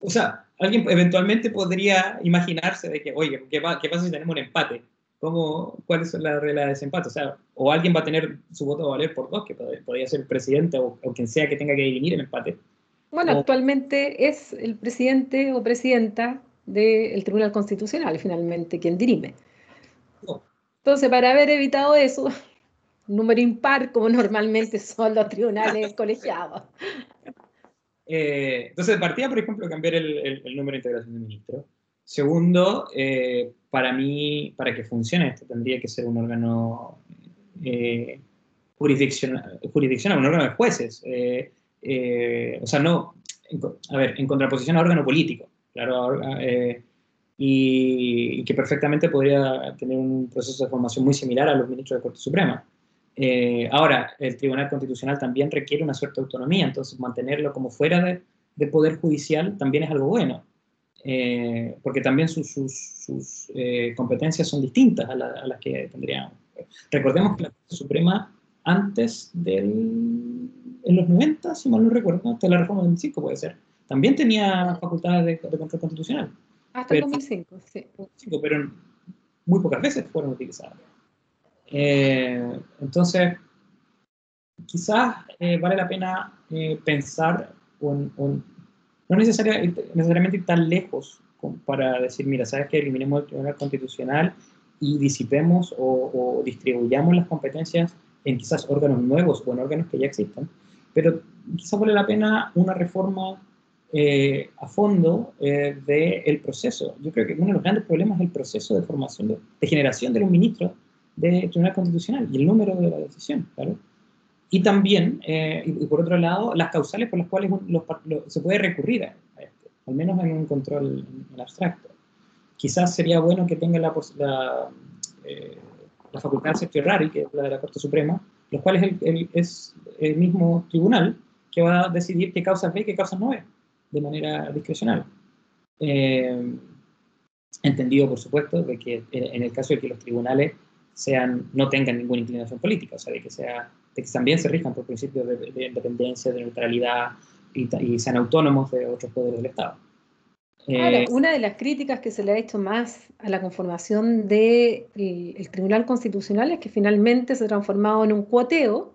o sea, alguien eventualmente podría imaginarse de que, oye, ¿qué, pasa si tenemos un empate? ¿Cómo, ¿Cuáles son las reglas de desempate? O sea, o alguien va a tener su voto a valer por dos, que podría ser el presidente o, quien sea que tenga que dirimir el empate. Bueno, actualmente es el presidente o presidenta del Tribunal Constitucional, finalmente, quien dirime. Entonces, para haber evitado eso, número impar, como normalmente son los tribunales colegiados. Eh, entonces, partía, por ejemplo, cambiar el, número de integración de ministros. Segundo, eh, para mí, para que funcione esto, tendría que ser un órgano eh, jurisdiccional, un órgano de jueces. o sea, no, a ver, en contraposición a órgano político, claro, y, que perfectamente podría tener un proceso de formación muy similar a los ministros de Corte Suprema. Eh, ahora, el Tribunal Constitucional también requiere una cierta autonomía, entonces mantenerlo como fuera de, poder judicial también es algo bueno, eh, porque también sus, eh, competencias son distintas a, las que tendríamos. Recordemos que la Corte Suprema antes del, en los 90, si mal no recuerdo, hasta la reforma del 2005 puede ser, también tenía facultades de, control constitucional. Hasta el 2005, sí. Pero muy pocas veces fueron utilizadas. Eh, entonces, quizás eh, vale la pena eh, pensar, un, no necesariamente ir tan lejos para decir, mira, sabes que eliminemos el Tribunal Constitucional y disipemos o, distribuyamos las competencias en quizás órganos nuevos o en órganos que ya existen, pero quizás vale la pena una reforma a fondo del proceso. Yo creo que uno de los grandes problemas es el proceso de formación, de, de generación de los ministros del Tribunal Constitucional y el número de la decisión. Y también, eh, y, por otro lado, las causales por las cuales se puede recurrir a, esto, al menos en un control en, abstracto. Quizás sería bueno que tenga la, la, eh, la facultad certiorari, que es la de la Corte Suprema, los cuales es el mismo tribunal que va a decidir qué causas ve y qué causas no ve, de manera discrecional. Eh, entendido, por supuesto, de que en el caso de que los tribunales sean, no tengan ninguna inclinación política, o sea, de que, sea, que también se rijan por principios de, independencia, de neutralidad y, sean autónomos de otros poderes del Estado. Ahora, una de las críticas que se le ha hecho más a la conformación del el Tribunal Constitucional es que finalmente se ha transformado en un cuoteo,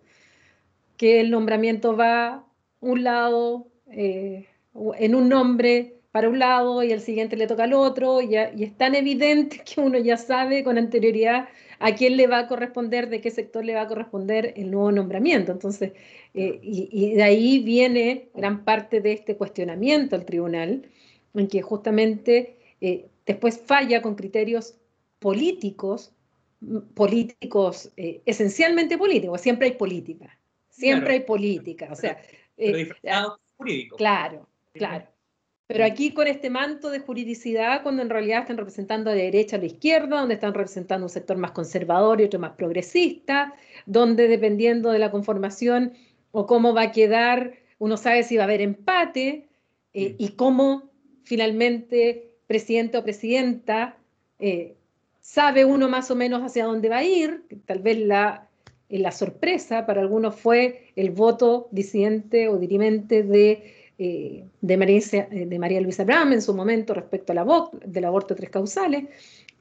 que el nombramiento va un lado, eh, en un nombre para un lado y el siguiente le toca al otro, y, y, es tan evidente que uno ya sabe con anterioridad a quién le va a corresponder, de qué sector le va a corresponder el nuevo nombramiento. Entonces, eh, y, de ahí viene gran parte de este cuestionamiento al tribunal, en que justamente eh, después falla con criterios políticos, políticos, esencialmente políticos, siempre hay política, siempre hay política, o sea... Claro, claro. Pero aquí con este manto de juridicidad, cuando en realidad están representando a la derecha a la izquierda, donde están representando un sector más conservador y otro más progresista, donde dependiendo de la conformación o cómo va a quedar, uno sabe si va a haber empate eh, y cómo finalmente presidente o presidenta eh, sabe uno más o menos hacia dónde va a ir, tal vez la, la sorpresa para algunos fue el voto disidente o dirimente de eh, de, María, eh, de, María, Luisa Bram en su momento respecto al aborto, del aborto tres causales,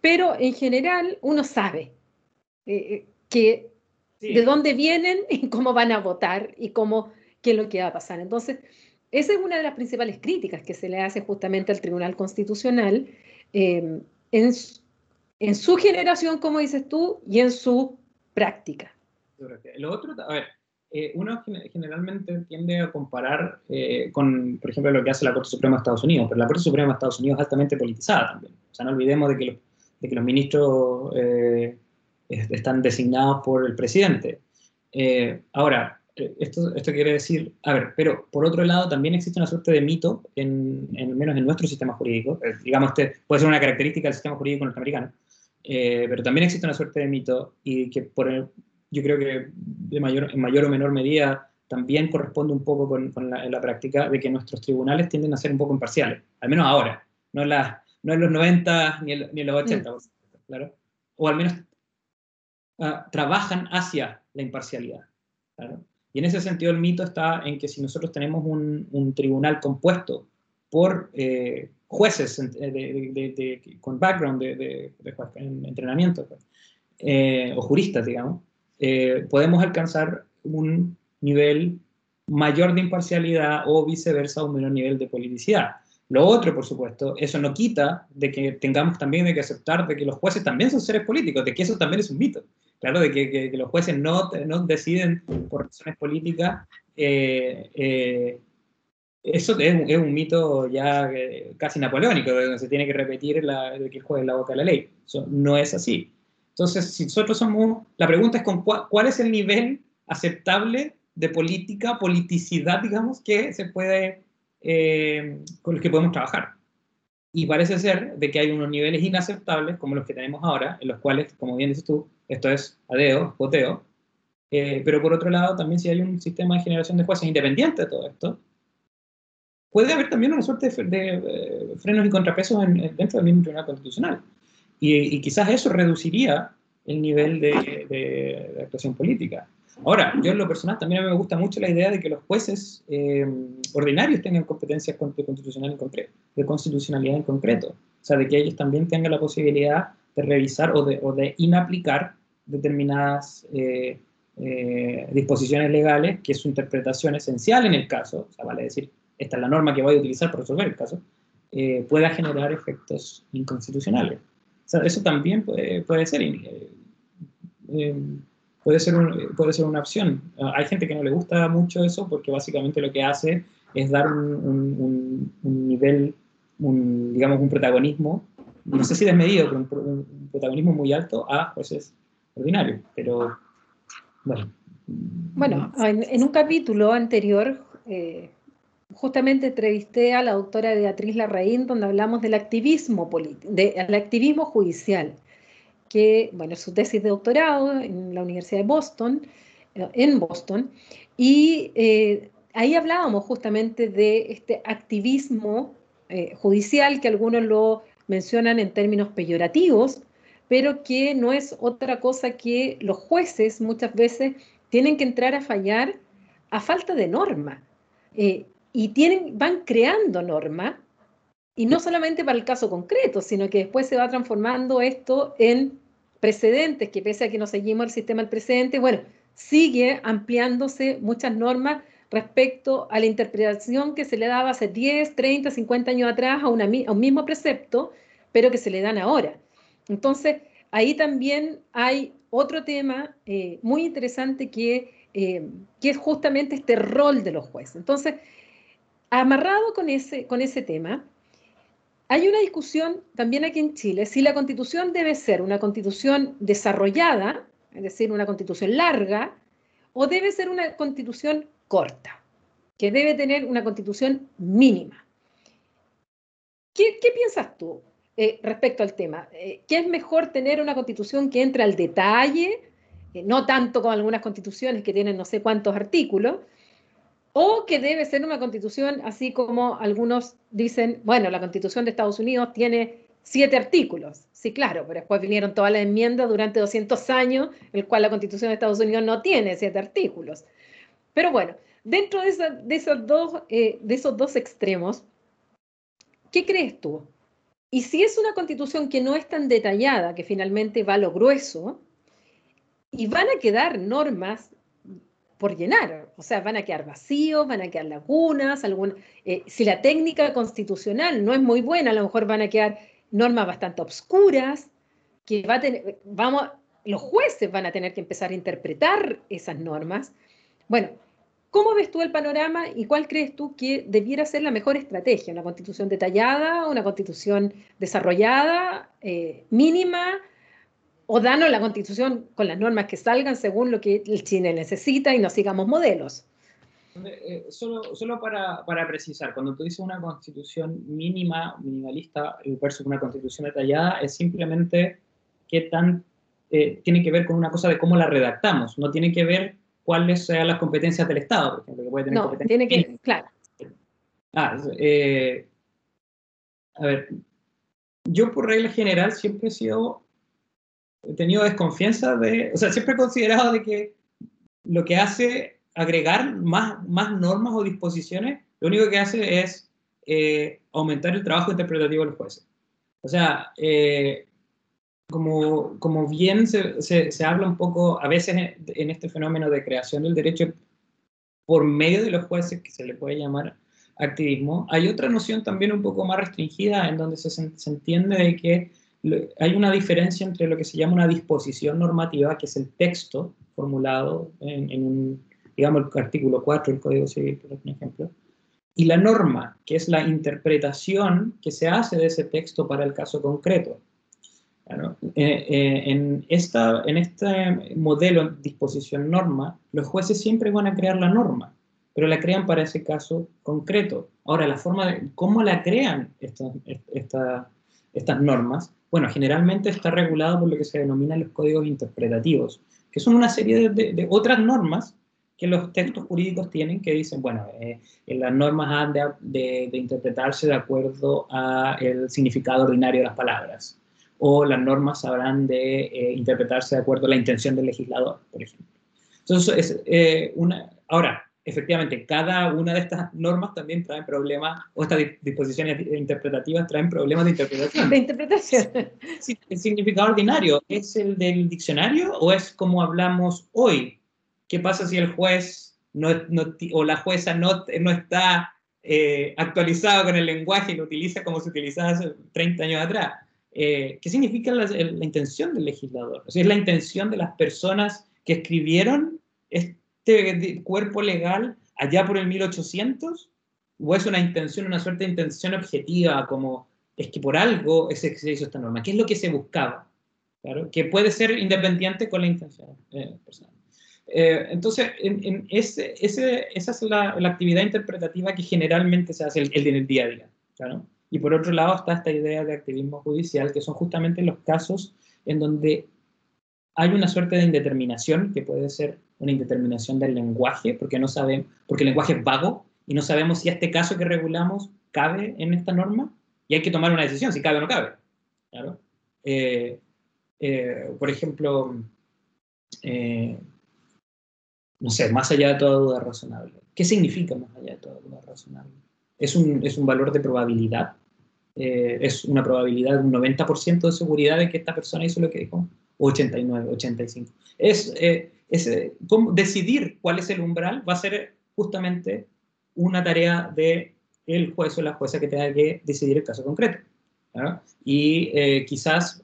pero en general uno sabe eh, que de dónde vienen y cómo van a votar y cómo, qué es lo que va a pasar. Entonces, esa es una de las principales críticas que se le hace justamente al Tribunal Constitucional en, en su generación, como dices tú, y en su práctica. Lo otro, a ver, eh, uno generalmente tiende a comparar eh, con, por ejemplo, lo que hace la Corte Suprema de Estados Unidos, pero la Corte Suprema de Estados Unidos es altamente politizada también. O sea, no olvidemos de que, los, ministros eh, están designados por el presidente. ahora, esto, esto quiere decir, a ver, pero por otro lado también existe una suerte de mito, en, en menos en nuestro sistema jurídico, digamos, este puede ser una característica del sistema jurídico norteamericano, pero también existe una suerte de mito y que por, yo creo que de mayor, en mayor o menor medida también corresponde un poco con, la, la, práctica de que nuestros tribunales tienden a ser un poco imparciales, al menos ahora, no en, no en los 90 ni en, los 80, mm. claro, o al menos uh, trabajan hacia la imparcialidad. Claro. Y en ese sentido el mito está en que si nosotros tenemos un, un tribunal compuesto por eh, jueces de, de, de, con background de, entrenamiento eh, o juristas, digamos, eh, podemos alcanzar un nivel mayor de imparcialidad o viceversa un menor nivel de politicidad. Lo otro, por supuesto, eso no quita de que tengamos también de que aceptar de que los jueces también son seres políticos, de que eso también es un mito. Claro, de que, los jueces no, no, deciden por razones políticas. Eh, eh, eso es un, mito ya casi napoleónico, donde se tiene que repetir la, de que el juez es la boca de la ley. Eso no es así. Entonces, si nosotros somos, la pregunta es con cuál, es el nivel aceptable de política, politicidad, digamos, que se puede, eh, con los que podemos trabajar. Y parece ser de que hay unos niveles inaceptables, como los que tenemos ahora, en los cuales, como bien dices tú, esto es adeo, poteo, eh, pero por otro lado, también si hay un sistema de generación de jueces independiente de todo esto, puede haber también una suerte de, eh, frenos y contrapesos dentro del mismo Tribunal Constitucional. Y, quizás eso reduciría el nivel de, actuación política. Ahora, yo en lo personal también me gusta mucho la idea de que los jueces eh, ordinarios tengan competencias constitucional en concreto, de constitucionalidad en concreto. O sea, de que ellos también tengan la posibilidad de revisar o de, o de inaplicar determinadas eh, eh, disposiciones legales, que su interpretación esencial en el caso, o sea, vale decir, esta es la norma que voy a utilizar para resolver el caso, pueda generar efectos inconstitucionales eso también puede, puede ser. Eh, eh, puede ser, puede ser una opción. Ah, hay gente que no le gusta mucho eso porque básicamente lo que hace es dar un, nivel, digamos, un protagonismo, no sé si desmedido, pero un, protagonismo muy alto a jueces ordinarios. Pero, bueno. Bueno, en, un capítulo anterior, eh, justamente entrevisté a la doctora Beatriz Larraín, donde hablamos del activismo, activismo judicial, que, bueno, su tesis de doctorado en la Universidad de Boston, eh, en Boston, y eh, ahí hablábamos justamente de este activismo eh, judicial, que algunos lo mencionan en términos peyorativos, pero que no es otra cosa que los jueces muchas veces tienen que entrar a fallar a falta de norma y tienen, van creando normas Y no solamente para el caso concreto, sino que después se va transformando esto en precedentes, que pese a que no seguimos el sistema del precedente, bueno, sigue ampliándose muchas normas respecto a la interpretación que se le daba hace 10, 30, 50 años atrás a, un mismo precepto, pero que se le dan ahora. Entonces, ahí también hay otro tema eh, muy interesante que, eh, que es justamente este rol de los jueces. Entonces, amarrado con ese, con ese tema, hay una discusión también aquí en Chile si la constitución debe ser una constitución desarrollada, es decir, una constitución larga, o debe ser una constitución corta, que debe tener una constitución mínima. ¿Qué, piensas tú eh, respecto al tema? Eh, ¿Qué es mejor tener una constitución que entre al detalle, eh, no tanto como algunas constituciones que tienen no sé cuántos artículos, o que debe ser una constitución así como algunos dicen, bueno, la constitución de Estados Unidos tiene siete artículos. Sí, claro, pero después vinieron todas las enmiendas durante 200 años, el cual la constitución de Estados Unidos no tiene siete artículos. Pero bueno, dentro de, esos, dos, eh, de esos dos extremos, ¿qué crees tú? Y si es una constitución que no es tan detallada, que finalmente va a lo grueso, y van a quedar normas por llenar. O sea, van a quedar vacíos, van a quedar lagunas, algún, eh, si la técnica constitucional no es muy buena, a lo mejor van a quedar normas bastante obscuras, que va a tener, vamos, los jueces van a tener que empezar a interpretar esas normas. Bueno, ¿cómo ves tú el panorama y cuál crees tú que debiera ser la mejor estrategia? ¿Una constitución detallada, una constitución desarrollada, eh, mínima? O danos la constitución con las normas que salgan según lo que el Chile necesita y no sigamos modelos. Eh, solo, solo para, para, precisar, cuando tú dices una constitución mínima, minimalista versus una constitución detallada, es simplemente qué tan eh, tiene que ver con una cosa de cómo la redactamos, no tiene que ver cuáles sean las competencias del Estado, por ejemplo, que puede tener no, tiene que, claro. Ah, eh, a ver, yo por regla general siempre he sido he tenido desconfianza de, o sea, siempre he considerado de que lo que hace agregar más, más normas o disposiciones, lo único que hace es eh, aumentar el trabajo interpretativo de los jueces. O sea, eh, como, como bien se, se, habla un poco a veces en, este fenómeno de creación del derecho por medio de los jueces, que se le puede llamar activismo, hay otra noción también un poco más restringida en donde se, se entiende de que hay una diferencia entre lo que se llama una disposición normativa, que es el texto formulado en, un, digamos, el artículo 4 del Código Civil, por ejemplo, y la norma, que es la interpretación que se hace de ese texto para el caso concreto. Eh, eh, en, esta, en este modelo disposición-norma, los jueces siempre van a crear la norma, pero la crean para ese caso concreto. Ahora, la forma de cómo la crean estas normas bueno, generalmente está regulado por lo que se denominan los códigos interpretativos, que son una serie de, otras normas que los textos jurídicos tienen que dicen, bueno, eh, las normas han de, interpretarse de acuerdo al significado ordinario de las palabras, o las normas habrán de eh, interpretarse de acuerdo a la intención del legislador, por ejemplo. Entonces, es, eh, una, ahora, efectivamente, cada una de estas normas también trae problemas, o estas disposiciones interpretativas traen problemas de interpretación. De interpretación. ¿El significado ordinario es el del diccionario o es como hablamos hoy? ¿Qué pasa si el juez no, o la jueza no, no está eh, actualizado con el lenguaje y lo utiliza como se utilizaba hace 30 años atrás? Eh, ¿Qué significa la, intención del legislador? O sea, ¿Es la intención de las personas que escribieron este cuerpo legal allá por el 1800? ¿O es una intención, una suerte de intención objetiva, como es que por algo se hizo esta norma? ¿Qué es lo que se buscaba? Claro, que puede ser independiente con la intención eh, personal. Eh, entonces, en, ese, ese, esa es la, la, actividad interpretativa que generalmente se hace el, el, en el día a día. ¿claro? Y por otro lado está esta idea de activismo judicial, que son justamente los casos en donde hay una suerte de indeterminación, que puede ser una indeterminación del lenguaje, porque, no saben, porque el lenguaje es vago y no sabemos si este caso que regulamos cabe en esta norma y hay que tomar una decisión si cabe o no cabe. ¿claro? Eh, eh, por ejemplo, eh, no sé, más allá de toda duda razonable. ¿Qué significa más allá de toda duda razonable? ¿Es un, es un valor de probabilidad? es una probabilidad de un 90% de seguridad de que esta persona hizo lo que dijo, 89, 85. Es, eh, es decidir cuál es el umbral va a ser justamente una tarea de el juez o la jueza que tenga que decidir el caso concreto. Y eh, quizás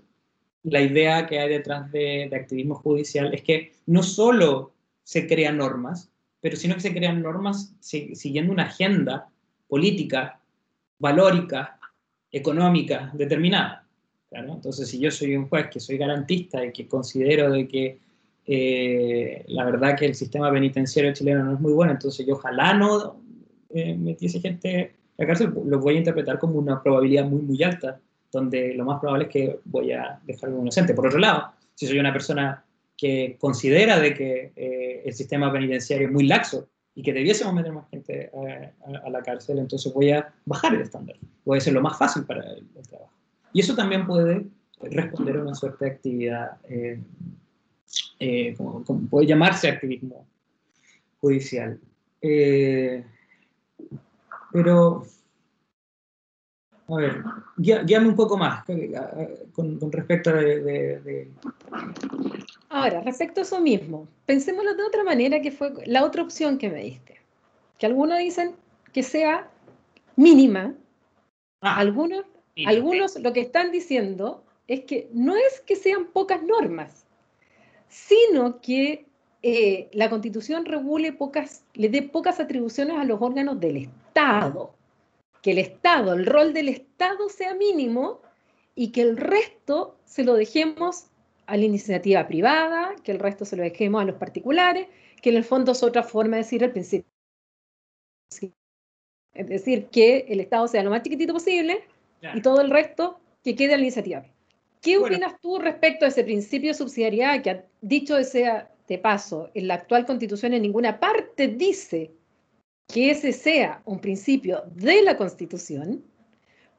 la idea que hay detrás de, activismo judicial es que no solo se crean normas, pero sino que se crean normas siguiendo una agenda política, valórica, económica determinada. Entonces, si yo soy un juez que soy garantista y que considero de que eh, la verdad que el sistema penitenciario chileno no es muy bueno, entonces yo ojalá no eh, metiese gente a la cárcel, lo voy a interpretar como una probabilidad muy, muy alta, donde lo más probable es que voy a dejarlo inocente. Por otro lado, si soy una persona que considera de que eh, el sistema penitenciario es muy laxo y que debiésemos meter más gente a, la cárcel, entonces voy a bajar el estándar. Voy a hacer lo más fácil para el, trabajo. Y eso también puede responder a una suerte de actividad, eh, eh, como, puede llamarse activismo judicial. Pero, a ver, guíame un poco más con, respecto de, Ahora, respecto a eso mismo, pensémoslo de otra manera, que fue la otra opción que me diste. Que algunos dicen que sea mínima. Ah, algunos, algunos lo que están diciendo es que no es que sean pocas normas, sino que eh, la constitución regule pocas, le dé pocas atribuciones a los órganos del Estado. Que el Estado, el rol del Estado sea mínimo y que el resto se lo dejemos a la iniciativa privada, que el resto se lo dejemos a los particulares, que en el fondo es otra forma de decir el principio. Es decir, que el Estado sea lo más chiquitito posible y todo el resto que quede a la iniciativa. ¿Qué opinas tú respecto a ese principio de subsidiariedad que, dicho sea de paso, en la actual constitución en ninguna parte dice que ese sea un principio de la constitución,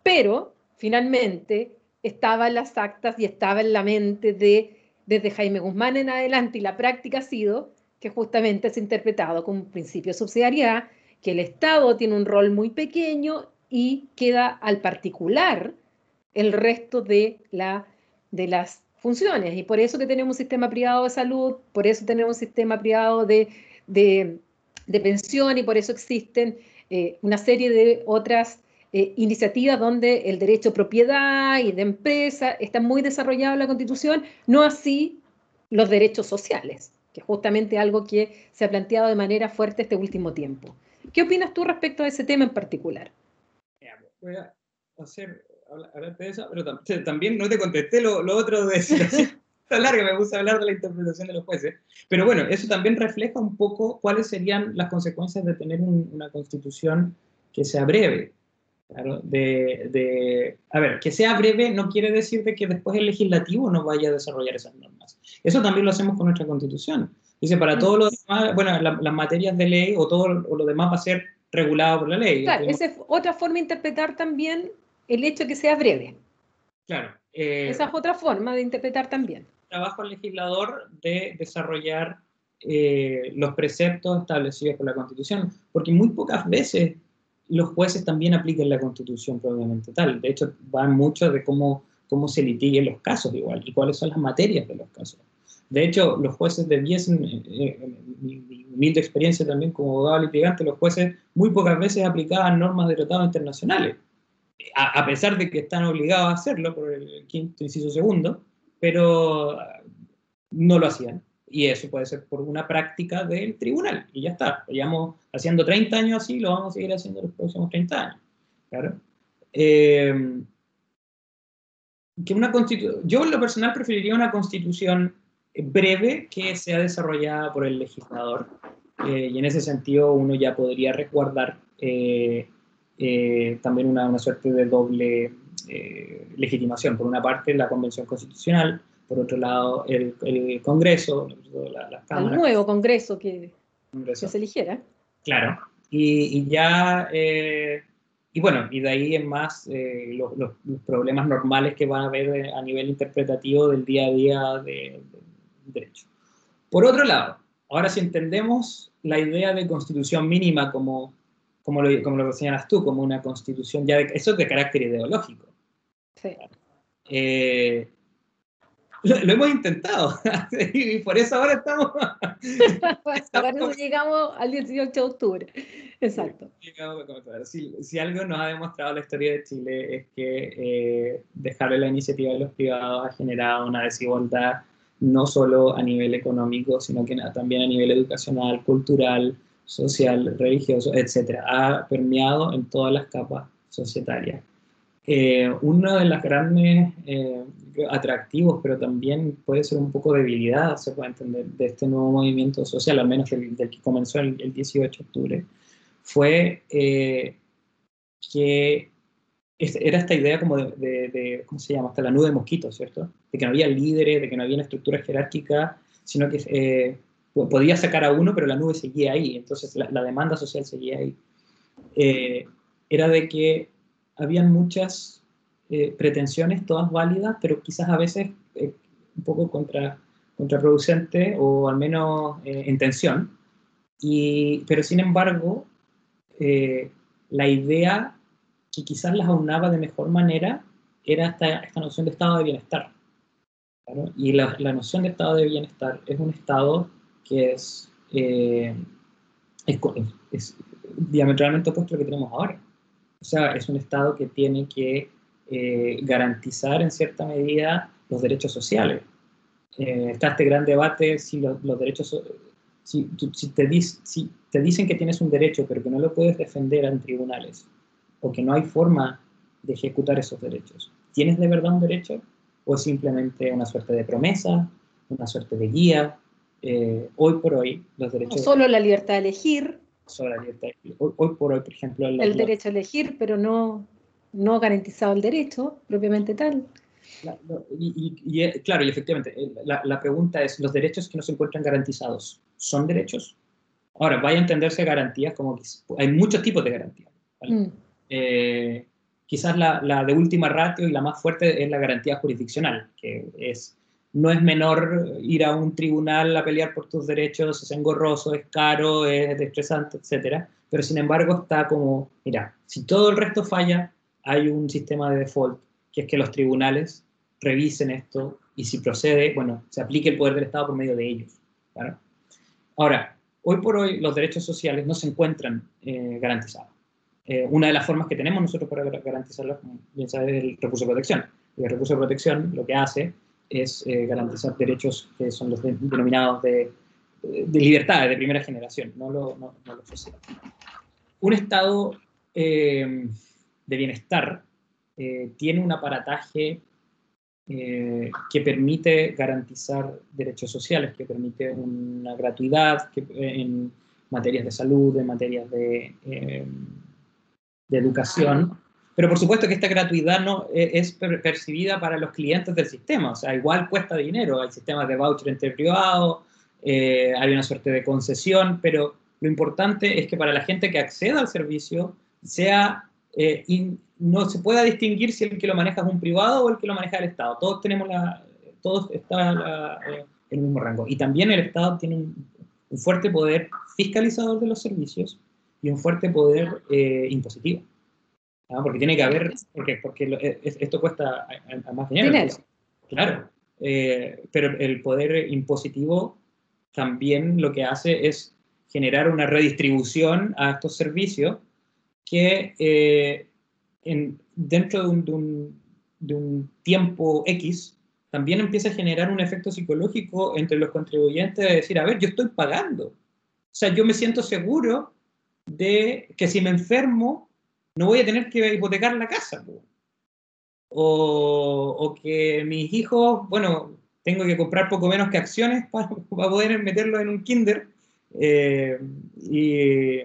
pero finalmente estaba en las actas y estaba en la mente de desde Jaime Guzmán en adelante y la práctica ha sido que justamente es interpretado como un principio de subsidiariedad, que el Estado tiene un rol muy pequeño y queda al particular el resto de, la, de las funciones. Y por eso que tenemos un sistema privado de salud, por eso tenemos un sistema privado de, pensión y por eso existen eh, una serie de otras eh, iniciativas donde el derecho a propiedad y de empresa está muy desarrollado en la Constitución, no así los derechos sociales, que es justamente algo que se ha planteado de manera fuerte este último tiempo. ¿Qué opinas tú respecto a ese tema en particular? Voy a hacer hablarte de eso, pero también no te contesté lo, otro de situación larga, me gusta hablar de la interpretación de los jueces. Pero bueno, eso también refleja un poco cuáles serían las consecuencias de tener una constitución que sea breve. Claro, de, a ver, que sea breve no quiere decir de que después el legislativo no vaya a desarrollar esas normas. Eso también lo hacemos con nuestra constitución. Dice, para mm. todos los demás, bueno, las materias de ley o todo lo demás va a ser regulado por la ley. Claro, esa es otra forma de interpretar también el hecho de que sea breve. Claro. Eh, Esa es otra forma de interpretar también. Trabajo al legislador de desarrollar eh, los preceptos establecidos por la Constitución, porque muy pocas veces los jueces también aplican la Constitución probablemente tal. De hecho, van mucho de cómo, cómo se litiguen los casos igual y cuáles son las materias de los casos. De hecho, los jueces debiesen, eh, en mi experiencia también como abogado litigante, los jueces muy pocas veces aplicaban normas de tratados internacionales a, pesar de que están obligados a hacerlo por el quinto inciso segundo, pero no lo hacían. Y eso puede ser por una práctica del tribunal. Y ya está. Haciendo 30 años así, lo vamos a seguir haciendo los próximos 30 años. Claro. Eh, que una Yo en lo personal preferiría una constitución breve que sea desarrollada por el legislador. Eh, y en ese sentido uno ya podría resguardar eh, eh, también una, una, suerte de doble eh, legitimación. Por una parte, la Convención Constitucional, por otro lado, el, el Congreso, la, El nuevo Congreso que, se eligiera. Claro. Y, y ya, eh, y bueno, y de ahí en más los, los, problemas normales que van a haber a nivel interpretativo del día a día de, de derecho. Por otro lado, ahora si entendemos la idea de constitución mínima como como lo, como lo señalas tú, como una constitución ya de, eso de carácter ideológico. Sí. Eh, lo, hemos intentado y por eso ahora estamos... por eso llegamos al 18 de octubre. Exacto. Si, si, algo nos ha demostrado la historia de Chile es que eh, dejarle la iniciativa a los privados ha generado una desigualdad no solo a nivel económico, sino que también a nivel educacional, cultural, social, religioso, etc. Ha permeado en todas las capas societarias. Eh, uno de los grandes eh, atractivos, pero también puede ser un poco debilidad, se puede entender, de este nuevo movimiento social, al menos del, que comenzó el, 18 de octubre, fue eh, que era esta idea como de, ¿cómo se llama? Hasta la nube de mosquitos, ¿cierto? De que no había líderes, de que no había una estructura jerárquica, sino que eh, podía sacar a uno, pero la nube seguía ahí, entonces la, demanda social seguía ahí. Eh, era de que habían muchas eh, pretensiones, todas válidas, pero quizás a veces un poco contra, contraproducente o al menos en tensión. Y, pero sin embargo, la idea que quizás las aunaba de mejor manera era esta, esta noción de estado de bienestar. Y la, la, noción de estado de bienestar es un estado que es, eh, es, diametralmente opuesto a lo que tenemos ahora. O sea, es un estado que tiene que eh, garantizar en cierta medida los derechos sociales. Eh, está este gran debate si los, los derechos, si, si, te si te dicen que tienes un derecho pero que no lo puedes defender en tribunales, o que no hay forma de ejecutar esos derechos. ¿Tienes de verdad un derecho o es simplemente una suerte de promesa, una suerte de guía? Eh, hoy por hoy los derechos... solo la libertad de elegir. Solo la libertad de elegir. Hoy, por hoy, por ejemplo... el derecho a elegir, pero no, no garantizado el derecho propiamente tal. y, eh, claro, y efectivamente, eh, la, pregunta es, ¿los derechos que no se encuentran garantizados son derechos? Ahora, vaya a entenderse garantías como que hay muchos tipos de garantías. Mm. Eh, quizás la, de última ratio y la más fuerte es la garantía jurisdiccional, que es, no es menor ir a un tribunal a pelear por tus derechos, es engorroso, es caro, es estresante, etc. Pero sin embargo está como, mira, si todo el resto falla, hay un sistema de default, que es que los tribunales revisen esto y si procede, bueno, se aplique el poder del Estado por medio de ellos. Ahora, hoy por hoy los derechos sociales no se encuentran eh, garantizados. Eh, una de las formas que tenemos nosotros para garantizarlo, bien sabes, es el recurso de protección. el recurso de protección lo que hace es eh, garantizar derechos que son los denominados de, de libertades de primera generación, no, lo, no, los sociales. Un estado eh, de bienestar tiene un aparataje que permite garantizar derechos sociales, que permite una gratuidad que, en materias de salud, en materias de de educación, pero por supuesto que esta gratuidad no e, es percibida para los clientes del sistema, o sea, igual cuesta dinero, hay sistemas de voucher entre privados, eh, hay una suerte de concesión, pero lo importante es que para la gente que acceda al servicio sea eh, no se pueda distinguir si el que lo maneja es un privado o el que lo maneja el Estado. Todos tenemos la, todos está en el mismo rango. Y también el Estado tiene un fuerte poder fiscalizador de los servicios y un fuerte poder eh, impositivo. Porque tiene que haber, porque, porque eh, esto cuesta más dinero. Claro, eh, pero el poder impositivo también lo que hace es generar una redistribución a estos servicios que en, dentro de un, de, un, de un, tiempo X también empieza a generar un efecto psicológico entre los contribuyentes de decir, a ver, yo estoy pagando. O sea, yo me siento seguro de que si me enfermo no voy a tener que hipotecar la casa. O, o, que mis hijos, bueno, tengo que comprar poco menos que acciones para, para poder meterlo en un kinder. Eh, y,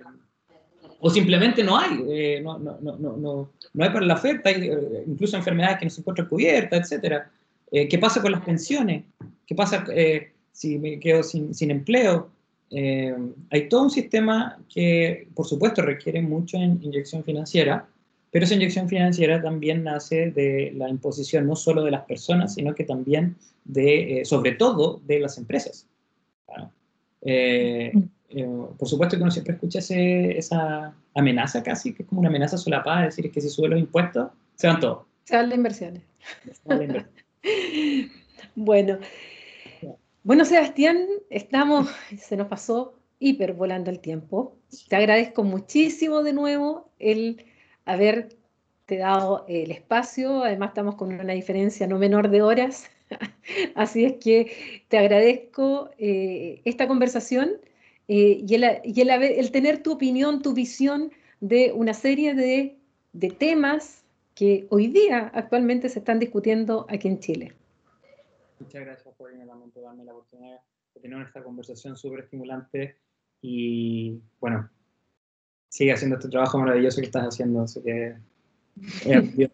o simplemente no hay, eh, no, no, no, no, hay para la oferta, hay eh, incluso enfermedades que no se encuentran cubiertas, etc. ¿Qué pasa con las pensiones? ¿Qué pasa si me quedo sin, sin empleo? Eh, hay todo un sistema que, por supuesto, requiere mucha inyección financiera, pero esa inyección financiera también nace de la imposición no solo de las personas, sino que también de, eh, sobre todo, de las empresas. Eh, por supuesto que uno siempre escucha esa, amenaza casi, que es como una amenaza solapada, decir que si sube los impuestos, se van todos. Se van las inversiones. bueno. Bueno, Sebastián, estamos, se nos pasó hiper volando el tiempo. Te agradezco muchísimo de nuevo el haberte dado el espacio. Además, estamos con una diferencia no menor de horas. Así es que te agradezco eh, esta conversación eh, y, el, tener tu opinión, tu visión de una serie de, temas que hoy día actualmente se están discutiendo aquí en Chile. Muchas gracias por darme la oportunidad de tener esta conversación súper estimulante y bueno, sigue haciendo este trabajo maravilloso que estás haciendo. Así que,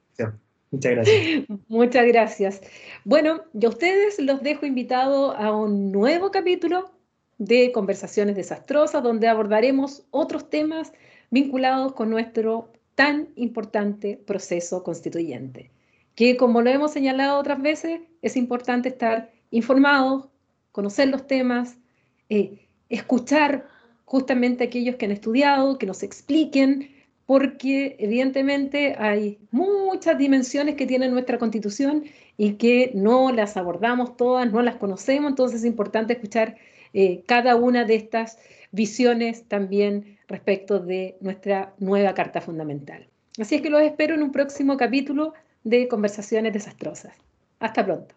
Muchas gracias. Muchas gracias. Bueno, yo a ustedes los dejo invitados a un nuevo capítulo de Conversaciones Desastrosas, donde abordaremos otros temas vinculados con nuestro tan importante proceso constituyente, que como lo hemos señalado otras veces, es importante estar informados, conocer los temas, eh, escuchar justamente a aquellos que han estudiado, que nos expliquen porque evidentemente hay muchas dimensiones que tiene nuestra constitución y que no las abordamos todas, no las conocemos, entonces es importante escuchar eh, cada una de estas visiones también respecto de nuestra nueva Carta Fundamental. Así es que los espero en un próximo capítulo de Conversaciones Desastrosas. Hasta pronto.